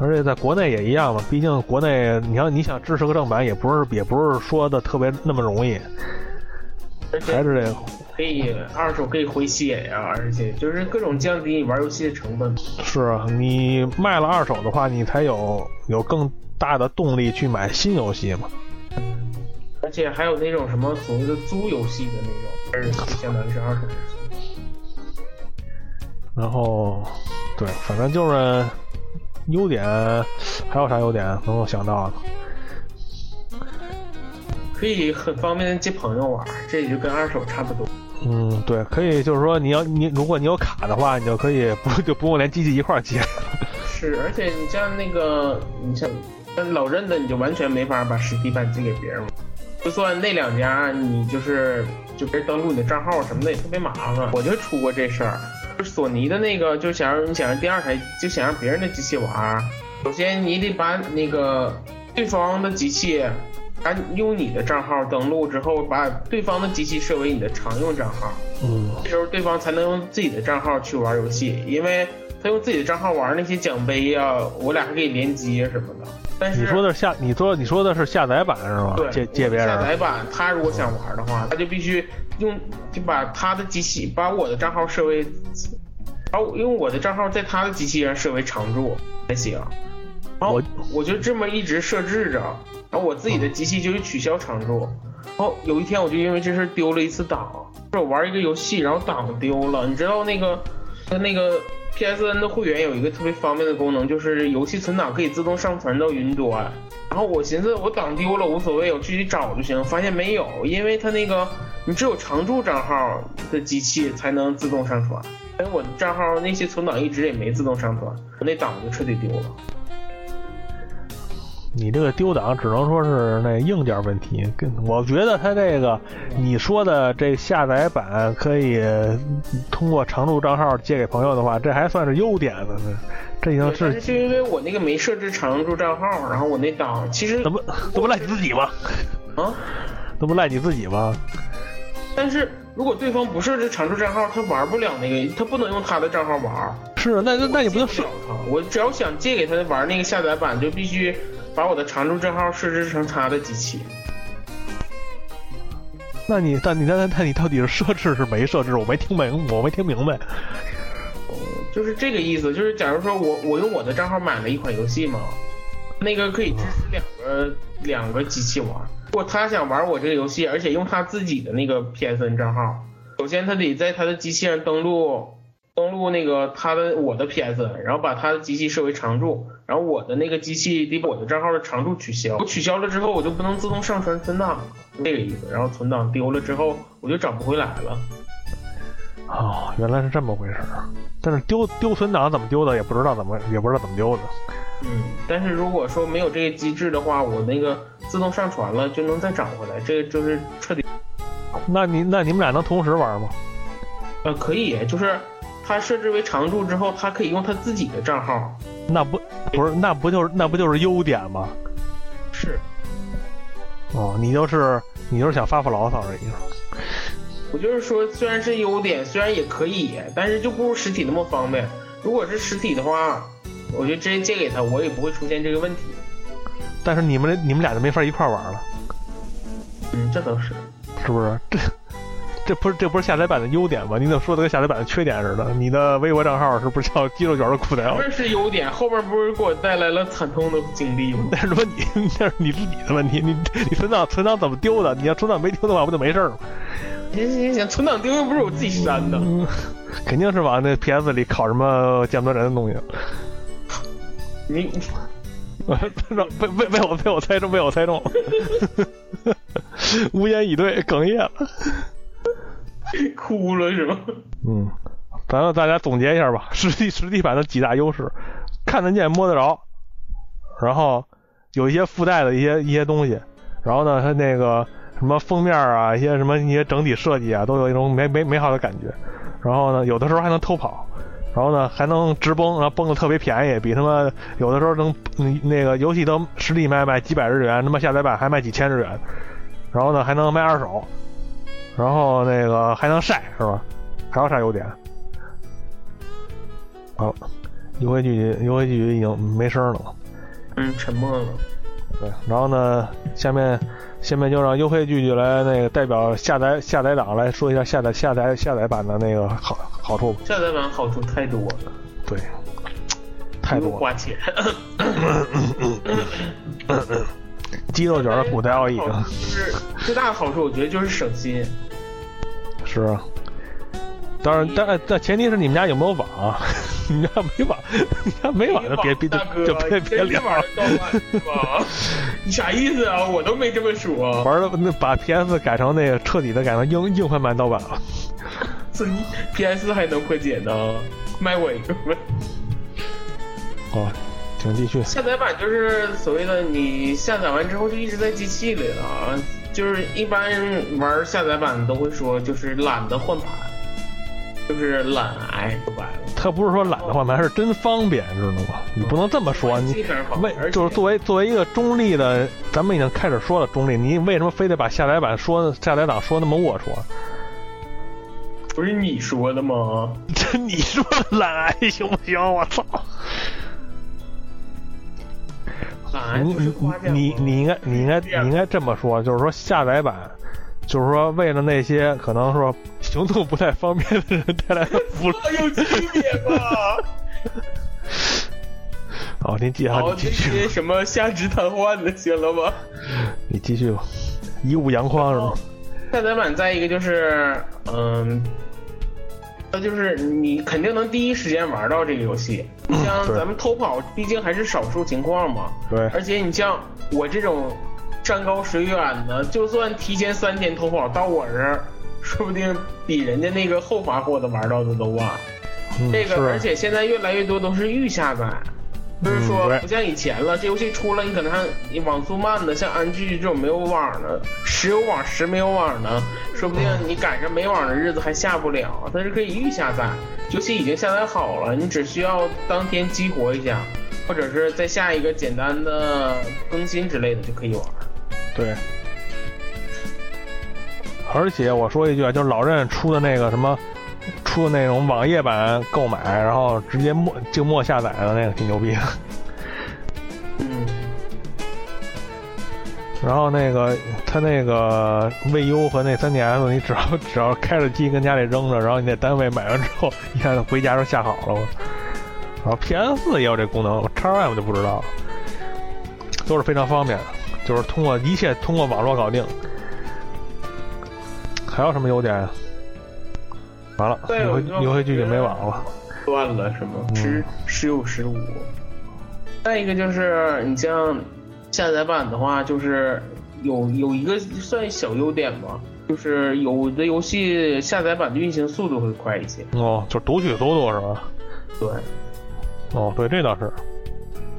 Speaker 5: 而且在国内也一样嘛，毕竟国内你要你想支持个正版，也不是也不是说的特别那么容易，
Speaker 6: 而且
Speaker 5: 还是这个。
Speaker 6: 可以二手可以回血呀、而且就是各种降低你玩游戏的成本。
Speaker 5: 是啊，你卖了二手的话，你才有有更大的动力去买新游戏嘛。
Speaker 6: 而且还有那种什么所谓的租游戏的那种，是相当于是二手游戏。
Speaker 5: 然后，对，反正就是优点，还有啥优点能够想到的？
Speaker 6: 可以很方便的接朋友玩，这也就跟二手差不多。
Speaker 5: 嗯，对，可以，就是说你要你如果你有卡的话，你就可以不 就不用连机器一块儿接。
Speaker 6: 是，而且你像那个，你像跟老任的，你就完全没法把实体版寄给别人。就算那两家，你就是就别人登录你的账号什么的也特别麻烦。我就出过这事儿，就是索尼的那个，就想让你想让第二台，就想让别人的机器玩，首先你得把那个对方的机器。他用你的账号登录之后，把对方的机器设为你的常用账号，
Speaker 5: 嗯，
Speaker 6: 这时候对方才能用自己的账号去玩游戏。因为他用自己的账号玩那些奖杯呀、我俩还可以联机什么的。但是
Speaker 5: 你说的是下，你说你说的是下载版是吗？
Speaker 6: 对
Speaker 5: 借借别人。
Speaker 6: 下载版，他如果想玩的话，他就必须用就把他的机器把我的账号设为，把我用我的账号在他的机器上设为常驻才行。然后
Speaker 5: 我
Speaker 6: 我就这么一直设置着，然后我自己的机器就取消常驻。然后有一天我就因为这事儿丢了一次档，就是我玩一个游戏，然后档丢了。你知道那个那个 PSN 的会员有一个特别方便的功能，就是游戏存档可以自动上传到云端。然后我寻思我档丢了无所谓，我去找就行。发现没有，因为它那个你只有常驻账号的机器才能自动上传，因为我的账号那些存档一直也没自动上传，我那档就彻底丢了。
Speaker 5: 你这个丢档只能说是那硬件问题，跟我觉得它这个你说的这下载版可以通过常驻账号借给朋友的话，这还算是优点了呢。这已经是
Speaker 6: 是就因为我那个没设置常驻账号，然后我那档其实
Speaker 5: 怎么这不赖你自己吗？
Speaker 6: 啊，
Speaker 5: 这不赖你自己吗？
Speaker 6: 但是如果对方不设置常驻账号，他玩不了那个，他不能用他的账号玩。
Speaker 5: 是，啊那那那你不就
Speaker 6: 借
Speaker 5: 是
Speaker 6: 了他？我只要想借给他玩那个下载版，就必须把我的常驻账号设置成他的机器。
Speaker 5: 那你但你那那你到底是设置是没设置？我没听明，我没听明白。
Speaker 6: 就是这个意思，就是假如说我我用我的账号买了一款游戏嘛，那个可以支持两个两个机器玩。如果他想玩我这个游戏，而且用他自己的那个 PSN 账号，首先他得在他的机器上登录登录那个他的我的 PSN，然后把他的机器设为常驻，然后我的那个机器得把我的账号的常驻取消。我取消了之后，我就不能自动上传存档，这个意思。然后存档丢了之后，我就找不回来了。
Speaker 5: 哦，原来是这么回事儿。但是丢丢存档怎么丢的也不知道怎么也不知道怎么丢的。
Speaker 6: 嗯，但是如果说没有这个机制的话，我那个自动上传了就能再找回来，这个就是彻底
Speaker 5: 那你那你们俩能同时玩吗？
Speaker 6: 呃可以，就是它设置为常驻之后，他可以用他自己的账号。
Speaker 5: 那不不是那不就是那不就是优点吗？
Speaker 6: 是，
Speaker 5: 哦，你就是你就是想发发牢骚而已。
Speaker 6: 我就是说，虽然是优点，虽然也可以，但是就不如实体那么方便。如果是实体的话，我就直接借给他，我也不会出现这个问题。
Speaker 5: 但是你们你们俩就没法一块玩了，
Speaker 6: 嗯，这倒是。
Speaker 5: 是不是？这这不是这不是下载版的优点吗？你怎么说的跟下载版的缺点似的？你的微博账号是不是叫肌肉卷的裤带？
Speaker 6: 不是是优点，后边不是给我带来了惨痛的经历吗？
Speaker 5: 那是说你 那是你自己的问题，你你存档存档怎么丢的？你要存档没丢的话，不就没事儿吗？
Speaker 6: 行行行，存档丢又不是我自己删的。
Speaker 5: 嗯，肯定是往那 PS 里拷什么见不得人的东西。
Speaker 6: 你
Speaker 5: 被被被我被我猜中，被我猜中，无言以对，哽咽了。
Speaker 6: 哭了是吗？
Speaker 5: 嗯，咱让大家总结一下吧。实体实体版的几大优势：看得见、摸得着，然后有一些附带的一些一些东西，然后呢，它那个什么封面啊，一些什么一些整体设计啊，都有一种美美美好的感觉。然后呢，有的时候还能偷跑，然后呢还能直崩，然后崩的特别便宜，比他妈有的时候能那个游戏都实体卖卖几百日元，他妈下载版还卖几千日元，然后呢还能卖二手，然后那个还能晒是吧？还有啥优点？好，优惠剧优惠剧已经没声了。
Speaker 6: 嗯，沉默了。
Speaker 5: 对，然后呢，下面下面就让优惠剧剧来那个代表下载下载党来说一下下载下载下载版的那个好好处吧。
Speaker 6: 下载版好处太多了，
Speaker 5: 对，太多了。
Speaker 6: 花钱。
Speaker 5: 鸡肉卷的古代奥义
Speaker 6: 好处就是最大的好处，我觉得就是省心。
Speaker 5: 是啊。当然，但但前提是你们家有没有网啊？你们家没网，你家没网就别别就别别聊
Speaker 6: 真是玩盗版是吧？你啥意思啊？我都没这么说。
Speaker 5: 玩了那把 PS 改成那个彻底的改成硬硬汉版盗版了。
Speaker 6: 这 PS 还能破解呢？卖我一个呗。
Speaker 5: 哦，请继续。
Speaker 6: 下载版就是所谓的你下载完之后就一直在机器里了啊，就是一般玩下载版都会说就是懒得换盘，就是懒癌说白了。
Speaker 5: 他不是说懒得换盘，是真方便，知道吗？你不能这么说，你为就是作为作为一个中立的，咱们已经开始说了中立，你为什么非得把下载版说下载党说那么龌龊？
Speaker 6: 不是你说的吗？
Speaker 5: 这 你说的懒癌行不行？我操！
Speaker 6: 啊，
Speaker 5: 你
Speaker 6: 不是夸奖吗
Speaker 5: 你你应该你应该你应该这么说，就是说下载版，就是说为了那些可能说行动不太方便的人带来的福利。
Speaker 6: 那有区别吧？
Speaker 5: 好，您继续，
Speaker 6: 好，这些，什么下肢瘫痪的，行了吧？
Speaker 5: 你继续吧。一物阳光是吗？
Speaker 6: 下载版再一个就是，嗯，那就是你肯定能第一时间玩到这个游戏。你像咱们偷跑，毕竟还是少数情况嘛。
Speaker 5: 对，
Speaker 6: 而且你像我这种山高水远的，就算提前三天偷跑到我这儿，说不定比人家那个后发货的玩到的都晚。
Speaker 5: 嗯
Speaker 6: 这个，而且现在越来越多都是预下载，就是说不像以前了，这游戏出了你可能还你网速慢的，像安居这种没有网的，时有网时没有网的，说不定你赶上没网的日子还下不了，它是可以预下载，游戏已经下载好了，你只需要当天激活一下，或者是再下一个简单的更新之类的就可以玩。
Speaker 5: 对。而且我说一句啊，就是老任出的那个什么，出的那种网页版购买，然后直接默静默下载的那个挺牛逼的。
Speaker 6: 嗯，
Speaker 5: 然后那个他那个 VU 和那 3DS，你只要只要开着机跟家里扔着，然后你在单位买完之后，一看回家就下好了。然后 PS 也有这功能，XM 就不知道了，都是非常方便的，就是通过一切通过网络搞定。还有什么优点？完了，游戏游戏剧就没网了。
Speaker 6: 断了是吗？
Speaker 5: 嗯
Speaker 6: 十十有十五。再一个就是你像下载版的话，就是有有一个算小优点吧，就是有的游戏下载版的运行速度会快一些。
Speaker 5: 哦，就是读取速度是吧？
Speaker 6: 对，
Speaker 5: 哦，对，这倒是。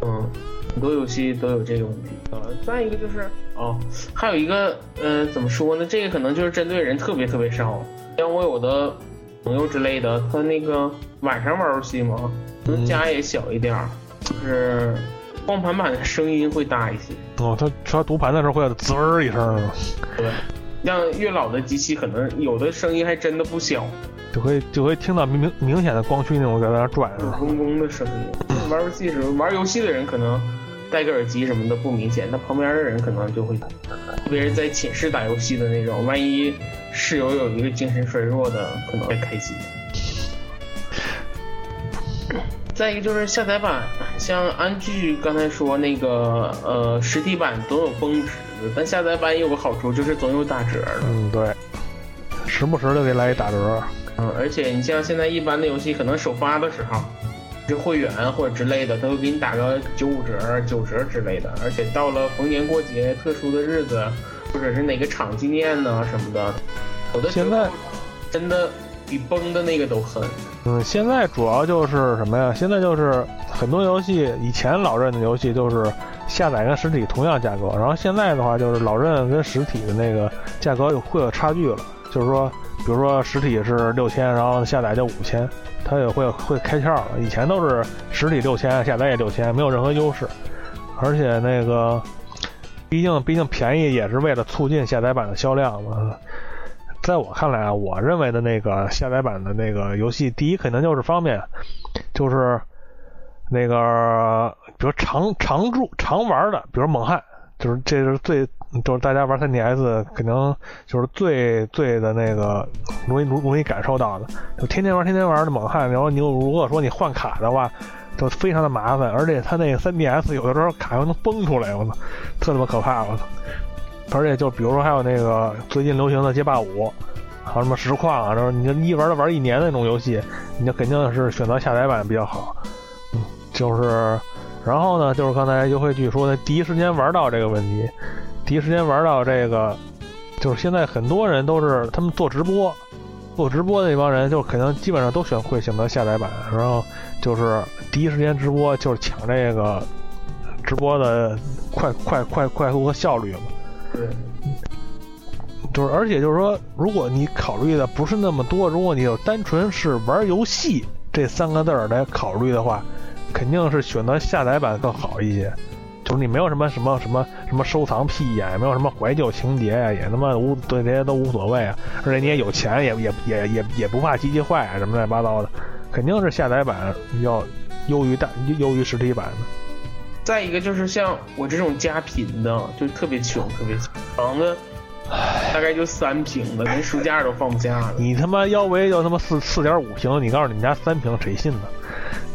Speaker 6: 嗯，很多游戏都有这个问题。呃，再一个就是哦，还有一个呃，怎么说呢？这个可能就是针对人特别特别少，像我有的朋友之类的，他那个晚上玩游戏嘛，可能家也小一点儿，就是光盘版的声音会大一些。
Speaker 5: 哦，他他读盘的时候会滋儿一声？
Speaker 6: 对，像越老的机器，可能有的声音还真的不小，
Speaker 5: 就可以就可以听到明明明显的光驱那种在那儿转？
Speaker 6: 嗡嗡的声音。玩游戏的时候，玩游戏的人可能戴个耳机什么的不明显，那旁边的人可能就会，特别是在寝室打游戏的那种，万一室友有一个精神衰弱的，可能会开机。再一个就是下载版，像安居刚才说那个呃实体版总有峰值，但下载版有个好处就是总有打折的。
Speaker 5: 嗯，对，时不时的给来一打折。
Speaker 6: 嗯，而且你像现在一般的游戏，可能首发的时候，是会员或者之类的，他会给你打个九五折、九折之类的。而且到了逢年过节、特殊的日子，或者是哪个厂纪念呢什么的，有的
Speaker 5: 现在
Speaker 6: 真的比崩的那个都狠。
Speaker 5: 嗯，现在主要就是什么呀？现在就是很多游戏，以前老任的游戏就是下载跟实体同样价格，然后现在的话就是老任跟实体的那个价格有会有差距了。就是说，比如说实体是六千，然后下载就五千，它也会会开窍了。以前都是实体六千，下载也六千，没有任何优势。而且那个，毕竟毕竟便宜也是为了促进下载版的销量嘛。在我看来啊，我认为的那个下载版的那个游戏，第一肯定就是方便，就是那个比如常常驻常玩的，比如猛汉，就是这是最就是大家玩 3DS 可能就是最最的那个容易容容易感受到的，就天天玩天天玩的猛汉。然后你如果说你换卡的话，就非常的麻烦，而且它那个 3DS 有的时候卡又能崩出来，我操，特他妈可怕，我操！而且就比如说还有那个最近流行的街霸五，还有什么实况啊，然后你就一玩就玩一年那种游戏，你就肯定是选择下载版比较好。嗯，就是，然后呢，就是刚才优惠剧说的第一时间玩到这个问题，第一时间玩到这个，就是现在很多人都是他们做直播，做直播的那帮人就肯定基本上都选会选择下载版，然后就是第一时间直播就是抢这个直播的快快快快速和效率嘛。
Speaker 6: 对，
Speaker 5: 就是，而且就是说，如果你考虑的不是那么多，如果你就单纯是玩游戏这三个字儿来考虑的话，肯定是选择下载版更好一些。就是你没有什么什么什么什么收藏癖呀，也没有什么怀旧情节呀，也他妈无对这些都无所谓啊，而且你也有钱，也也也也也不怕机器坏啊什么乱七八糟的，肯定是下载版要优于大优于实体版的。
Speaker 6: 再一个就是像我这种家贫的，就特别穷，特别穷，房子大概就三平的，连书架都放不下了。
Speaker 5: 你他妈腰围就他妈四四点五平，你告诉你们家三平，谁信呢？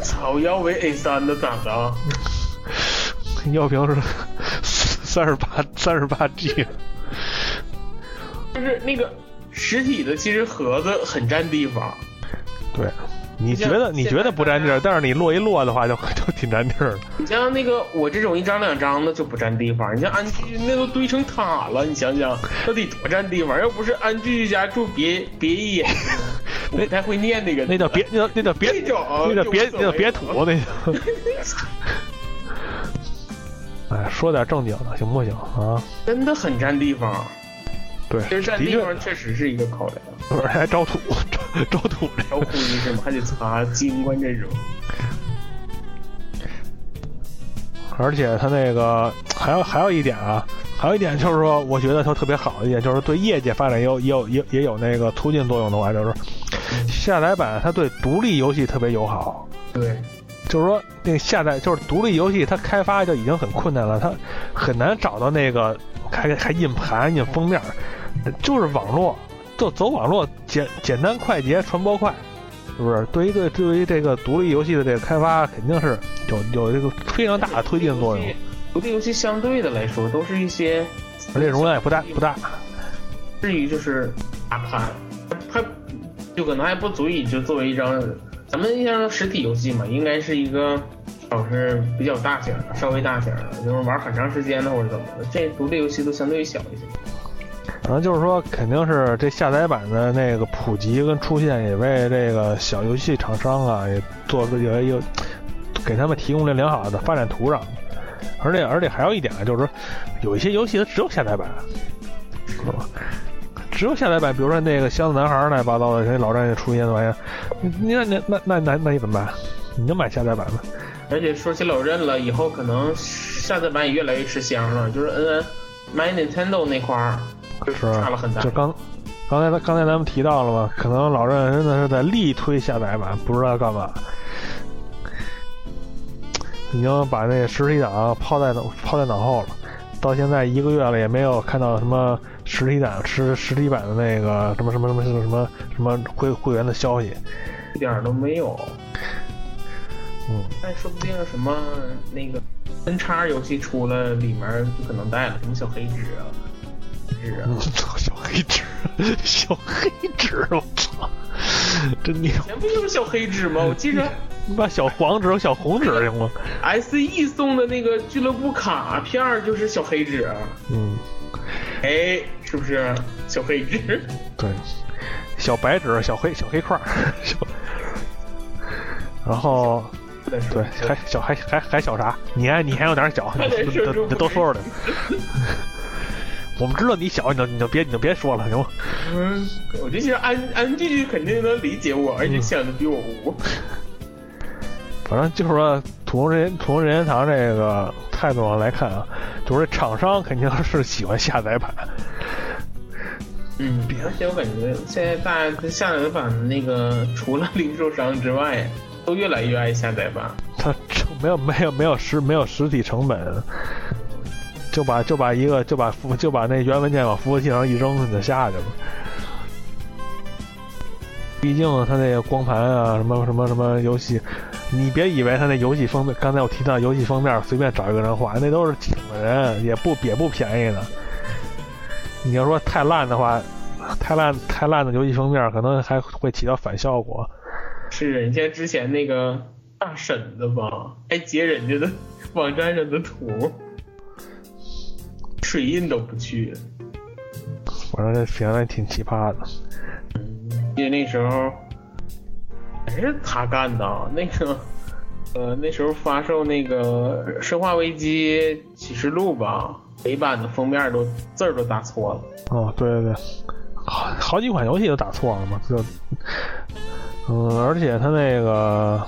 Speaker 6: 操，腰围 A 三的咋的？
Speaker 5: 腰平是三十八三十八 G，
Speaker 6: 就是那个实体的，其实盒子很占地方。
Speaker 5: 对，你觉得你觉得不占地儿，但是你摞一摞的话就就挺占地儿的。
Speaker 6: 你像那个我这种一张两张的就不占地方，你像安居那都堆成塔了，你想想那得多占地方？要不是安居家住别别野，我不太会念那个，
Speaker 5: 那叫别那叫那叫别
Speaker 6: 那
Speaker 5: 叫别那叫别土那叫。哎，说点正经的行不行啊？
Speaker 6: 真的很占地方。
Speaker 5: 对，
Speaker 6: 其实占地方确实是一个考量。
Speaker 5: 不是还招土招招土这
Speaker 6: 招土你什么还得擦金冠这种。
Speaker 5: 而且它那个还有还有一点啊，还有一点就是说，我觉得它特别好的一点就是对业界发展也有也有也也有那个促进作用的话，就是下载版它对独立游戏特别友好。
Speaker 6: 对，
Speaker 5: 就是说，那个下载就是独立游戏，它开发就已经很困难了，它很难找到那个还还印盘、印封面，就是网络，就走网络，简简单快捷，传播快，是不是？对于对对于这个独立游戏的这个开发，肯定是有有这个非常大的推进作用，
Speaker 6: 独立游戏相对的来说，都是一些
Speaker 5: 而且容量也不大不大。
Speaker 6: 至于就是大盘，它就可能还不足以就作为一张，咱们印象中实体游戏嘛，应该是一个老是比较大型的，稍微大型的，就是玩很长时间的或者怎么的。这独立游戏都相对于小一些。
Speaker 5: 反正就是说，肯定是这下载版的那个普及跟出现，也为这个小游戏厂商啊，也做个也有给他们提供了良好的发展土壤。而且而且还有一点啊，就是说，有一些游戏它只有下载版，是吧？只有下载版，比如说那个箱子男孩儿乱七八糟的，人家老战也出现的玩意儿，你你那那那那那那你怎么办？你就买下载版吧。
Speaker 6: 而且说起老任了，以后可能下载版也越来越吃香了，就是 N N 买 Nintendo 那块儿就是差了很大
Speaker 5: 就。刚刚才刚才咱们提到了嘛，可能老任真的是在力推下载版，不知道干嘛。已经把那个实体档抛在脑抛在脑后了，到现在一个月了，也没有看到什么实体档实实体版的那个什么什么什么什么什么什么会会员的消息。
Speaker 6: 一点都没有。
Speaker 5: 嗯，
Speaker 6: 但说不定什么那个 N 叉游戏出了，里面就可能带了什么小黑纸啊，纸
Speaker 5: 小黑纸，小黑纸，我操，真牛！
Speaker 6: 以前不就是小黑纸吗？我记着
Speaker 5: 你 把小黄纸和小红纸行吗
Speaker 6: ？S E 送的那个俱乐部卡片就是小黑纸，
Speaker 5: 嗯，
Speaker 6: 哎，是不是小黑纸？
Speaker 5: 对，小白纸，小黑小黑块儿，小，然后对，还小还还还小啥？你还你还有点小，你
Speaker 6: 快点说
Speaker 5: 说说的。我们知道你小，你就你就别你就别说了，行吗？
Speaker 6: 嗯，我这些安安继续肯定能理解我，而且想的比我污。
Speaker 5: 反正就是说，从人从任天堂这个态度上来看啊，就是厂商肯定是喜欢下载版。
Speaker 6: 嗯，而且我感觉现在大家下载版的那个，除了零售商之外，都越来越爱下载版。
Speaker 5: 它这没有没有没有实没有实体成本，就把就把一个就把服就把那原文件往服务器上一扔，你就下去了。毕竟它那个光盘啊，什么什么什么游戏，你别以为它那游戏封面，刚才我提到游戏封面，随便找一个人画，那都是请的人，也不也不便宜的。你要说太烂的话，太烂太烂的游戏封面，可能还会起到反效果。
Speaker 6: 是人家之前那个大婶子吧，还截人家的网站上的图，水印都不去。
Speaker 5: 反正这评论挺奇葩的。
Speaker 6: 因为那时候还是他干的，那个呃那时候发售那个《生化危机启示录》吧，美版的封面都字儿都打错了。
Speaker 5: 哦，对对对，好好几款游戏都打错了嘛，就，嗯，而且他那个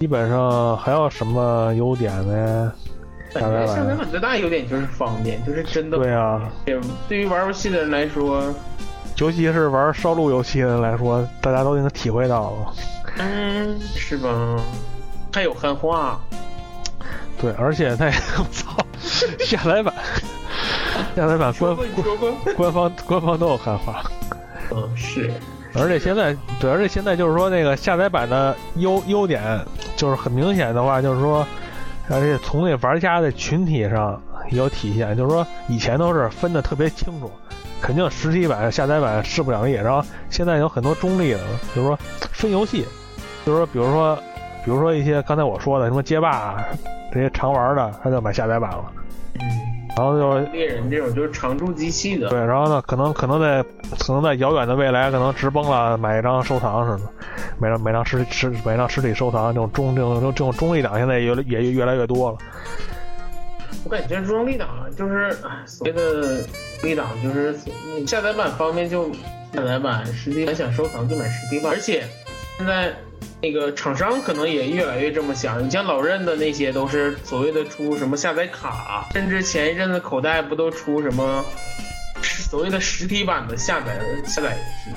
Speaker 5: 基本上还有什么优点呢？
Speaker 6: 感觉下载版最大优点就是方便，就是真的。
Speaker 5: 对啊，
Speaker 6: 对于玩游戏的人来说，
Speaker 5: 尤其是玩烧录游戏的人来说，大家都已经体会到了。
Speaker 6: 嗯，是吧？还有汉化。
Speaker 5: 对，而且那我操，下载版，下载版官官方官方都有汉化。
Speaker 6: 嗯，是。
Speaker 5: 而且现在，对，而且现在就是说那个下载版的优优点，就是很明显的话，就是说，而且从那玩家的群体上有体现，就是说以前都是分的特别清楚，肯定实体版、下载版势不两立。然后现在有很多中立的，就是说分游戏，就是说，比如说，比如说一些刚才我说的什么街霸啊这些常玩的，他就买下载版了。嗯然后就是
Speaker 6: 猎人这种就是常驻机器的，
Speaker 5: 对，然后呢，可能可能在可能在遥远的未来，可能直崩了买一张收藏似的，买张买张实实买张实体收藏，这种中这种这种中立党现在也也越来越多了。
Speaker 6: 我感觉中立党就是所谓的中立党，就是你下载版方便就下载版，实际想收藏就买实体版，而且现在。那个厂商可能也越来越这么想，你像老任的那些都是所谓的出什么下载卡，甚至前一阵子口袋不都出什么所谓的实体版的下载下载游戏，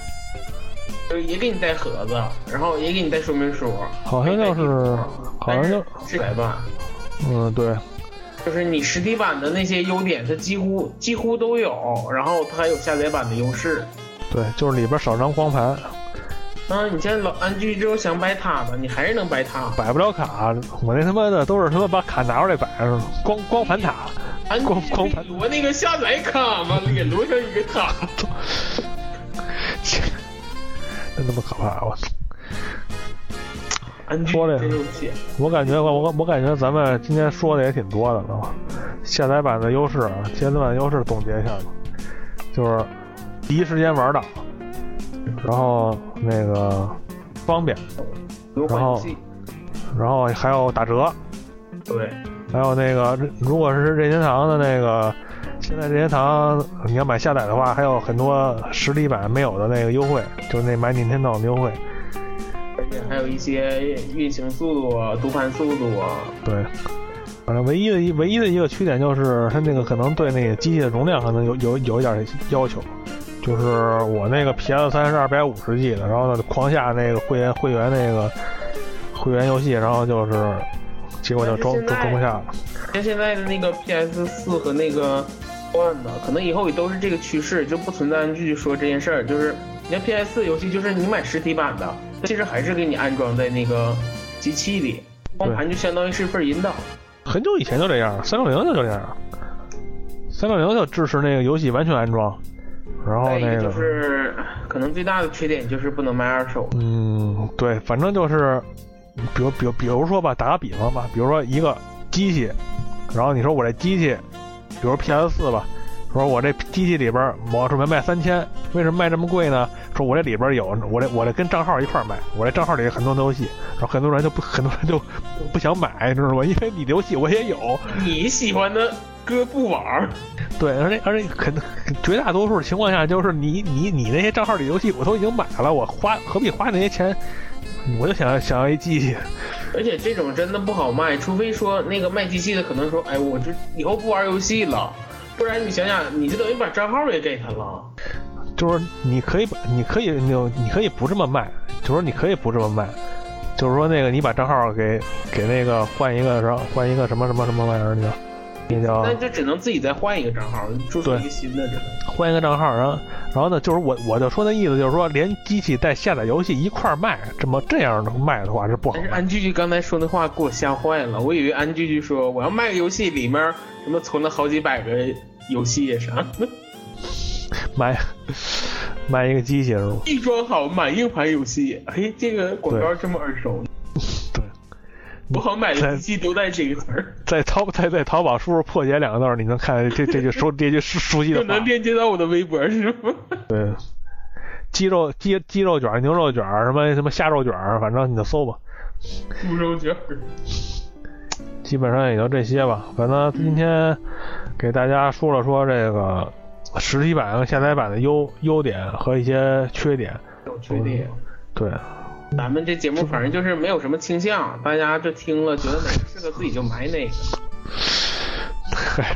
Speaker 6: 就是也给你带盒子，然后也给你带说明书，
Speaker 5: 好像就是，好像就
Speaker 6: 实体版，
Speaker 5: 嗯对，
Speaker 6: 就是你实体版的那些优点它几乎几乎都有，然后它还有下载版的优势，
Speaker 5: 对，就是里边少张光盘。
Speaker 6: 啊！你现在老安居之后想摆塔吧，你还是能摆塔，
Speaker 5: 摆不了卡。我那他妈的都是他妈把卡拿出来摆上，光光盘塔。光光盘
Speaker 6: 我那个下载卡嘛，也摞上一个塔。
Speaker 5: 真他妈可怕！我操！
Speaker 6: 说
Speaker 5: 的，我感觉我我我感觉咱们今天说的也挺多的了。下载版的优势，下载版优势总结一下吧，就是第一时间玩到。然后那个方便，然后然后还有打折，
Speaker 6: 对，
Speaker 5: 还有那个如果是任天堂的那个，现在任天堂你要买下载的话，还有很多实体版没有的那个优惠，就是那买 Nintendo 的优惠，
Speaker 6: 而且还有一些运行速度、啊读盘速度啊。
Speaker 5: 对，反正唯一的一唯一的一个缺点就是它那个可能对那个机器的容量可能有有有一点要求。就是我那个 PS 三是二百五十 G 的，然后呢狂下那个会员会员那个会员游戏，然后就是结果就装都装不下了。
Speaker 6: 像现在的那个 PS 四和那个 One 的，可能以后也都是这个趋势，就不存在继续说这件事儿。就是你看 PS 四游戏，就是你买实体版的，其实还是给你安装在那个机器里，光盘就相当于是一份引导。
Speaker 5: 很久以前就这样，三六零就这样，三六零就支持那个游戏完全安装。然后那
Speaker 6: 个就是，可能最大的缺点就是不能卖二手。
Speaker 5: 嗯，对，反正就是，比如，比如，比如说吧，打个比方吧，比如说一个机器，然后你说我这机器，比如 PS 四吧，说我这机器里边我准备卖三千，为什么卖这么贵呢？说我这里边有，我这我这跟账号一块卖，我这账号里很多游戏，然后很多人就不，很多人就不想买，知道吗？因为你的游戏我也有，
Speaker 6: 你喜欢的。哥不玩，
Speaker 5: 对，而且而且肯绝大多数情况下就是你你你那些账号里游戏我都已经买了，我花何必花那些钱？我就想要想要一机器，
Speaker 6: 而且这种真的不好卖，除非说那个卖机器的可能说，哎，我这以后不玩游戏了，不然你想想，你就等于把账号也给他了。
Speaker 5: 就是你可以把你可以你你可以不这么卖，就是你可以不这么卖，就是说那个你把账号给给那个换一个什么换一个什么什么什么玩意儿你。
Speaker 6: 那就只能自己再换一个账号，注册一个新的，
Speaker 5: 换一个账号，然后，然后呢，就是我我就说那意思，就是说连机器带下载游戏一块卖，这么这样的卖的话是不好。
Speaker 6: 但是安居居刚才说那话给我吓坏了，我以为安居居说我要卖个游戏，里面什么存了好几百个游戏啥，
Speaker 5: 买买一个机器是吗？
Speaker 6: 预装好满硬盘游戏，哎，这个广告这么耳熟。不好买的机器都带这个词儿，
Speaker 5: 在淘在在淘宝输入“破解”两个字，你能看这这就熟这就熟熟悉的
Speaker 6: 就能链接到我的微博是吗？
Speaker 5: 对，鸡肉鸡鸡肉卷、牛肉卷什么什么虾肉卷反正你就搜吧。
Speaker 6: 猪肉卷
Speaker 5: 基本上也就这些吧。反正今天给大家说了说这个实体版和下载版的优优点和一些缺点。
Speaker 6: 有缺点。
Speaker 5: 对。
Speaker 6: 咱们这节目反正就是没有什么倾向，大家就听了觉得哪个适合自己就买哪个。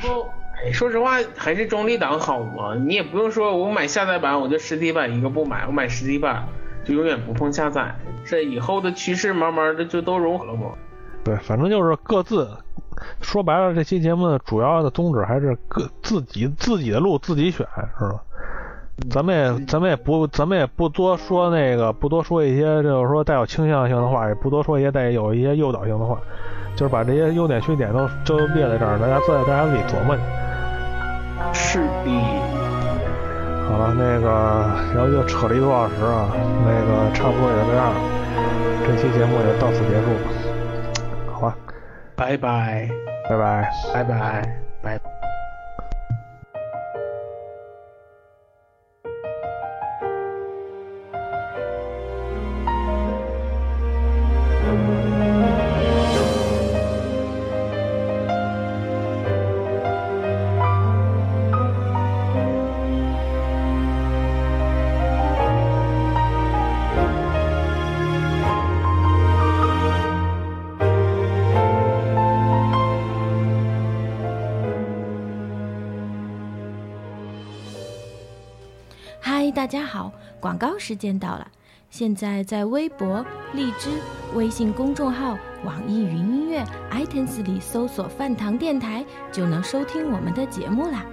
Speaker 6: 不，哎 说实话，还是中立党好嘛。你也不用说我买下载版，我就实体版一个不买，我买实体版就永远不碰下载。这以后的趋势慢慢的就都融合了嘛。
Speaker 5: 对，反正就是各自。说白了，这期节目的主要的宗旨还是各自己自己的路自己选，是吧？咱们也咱们也不咱们也不多说那个，不多说一些就是说带有倾向性的话，也不多说一些带有一些诱导性的话，就是把这些优点缺点都都列在这儿，大家自大家自己琢磨去。
Speaker 6: 是的。
Speaker 5: 好了，那个然后又扯了一个多小时啊，那个差不多也就这样，这期节目也到此结束吧。好吧，
Speaker 6: 拜拜，
Speaker 5: 拜拜。
Speaker 6: 拜拜，拜。
Speaker 2: 嗨，广告时间到了。现在在微博、荔枝、微信公众号、网易云音乐、iTunes 里搜索“饭堂电台”，就能收听我们的节目啦。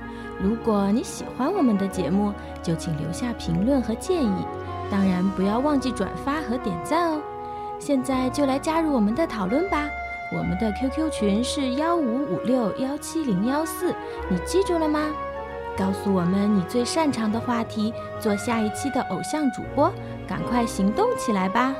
Speaker 2: 如果你喜欢我们的节目，就请留下评论和建议，当然不要忘记转发和点赞哦。现在就来加入我们的讨论吧。我们的 QQ 群是幺五五六幺七零幺四，你记住了吗？告诉我们你最擅长的话题，做下一期的偶像主播，赶快行动起来吧！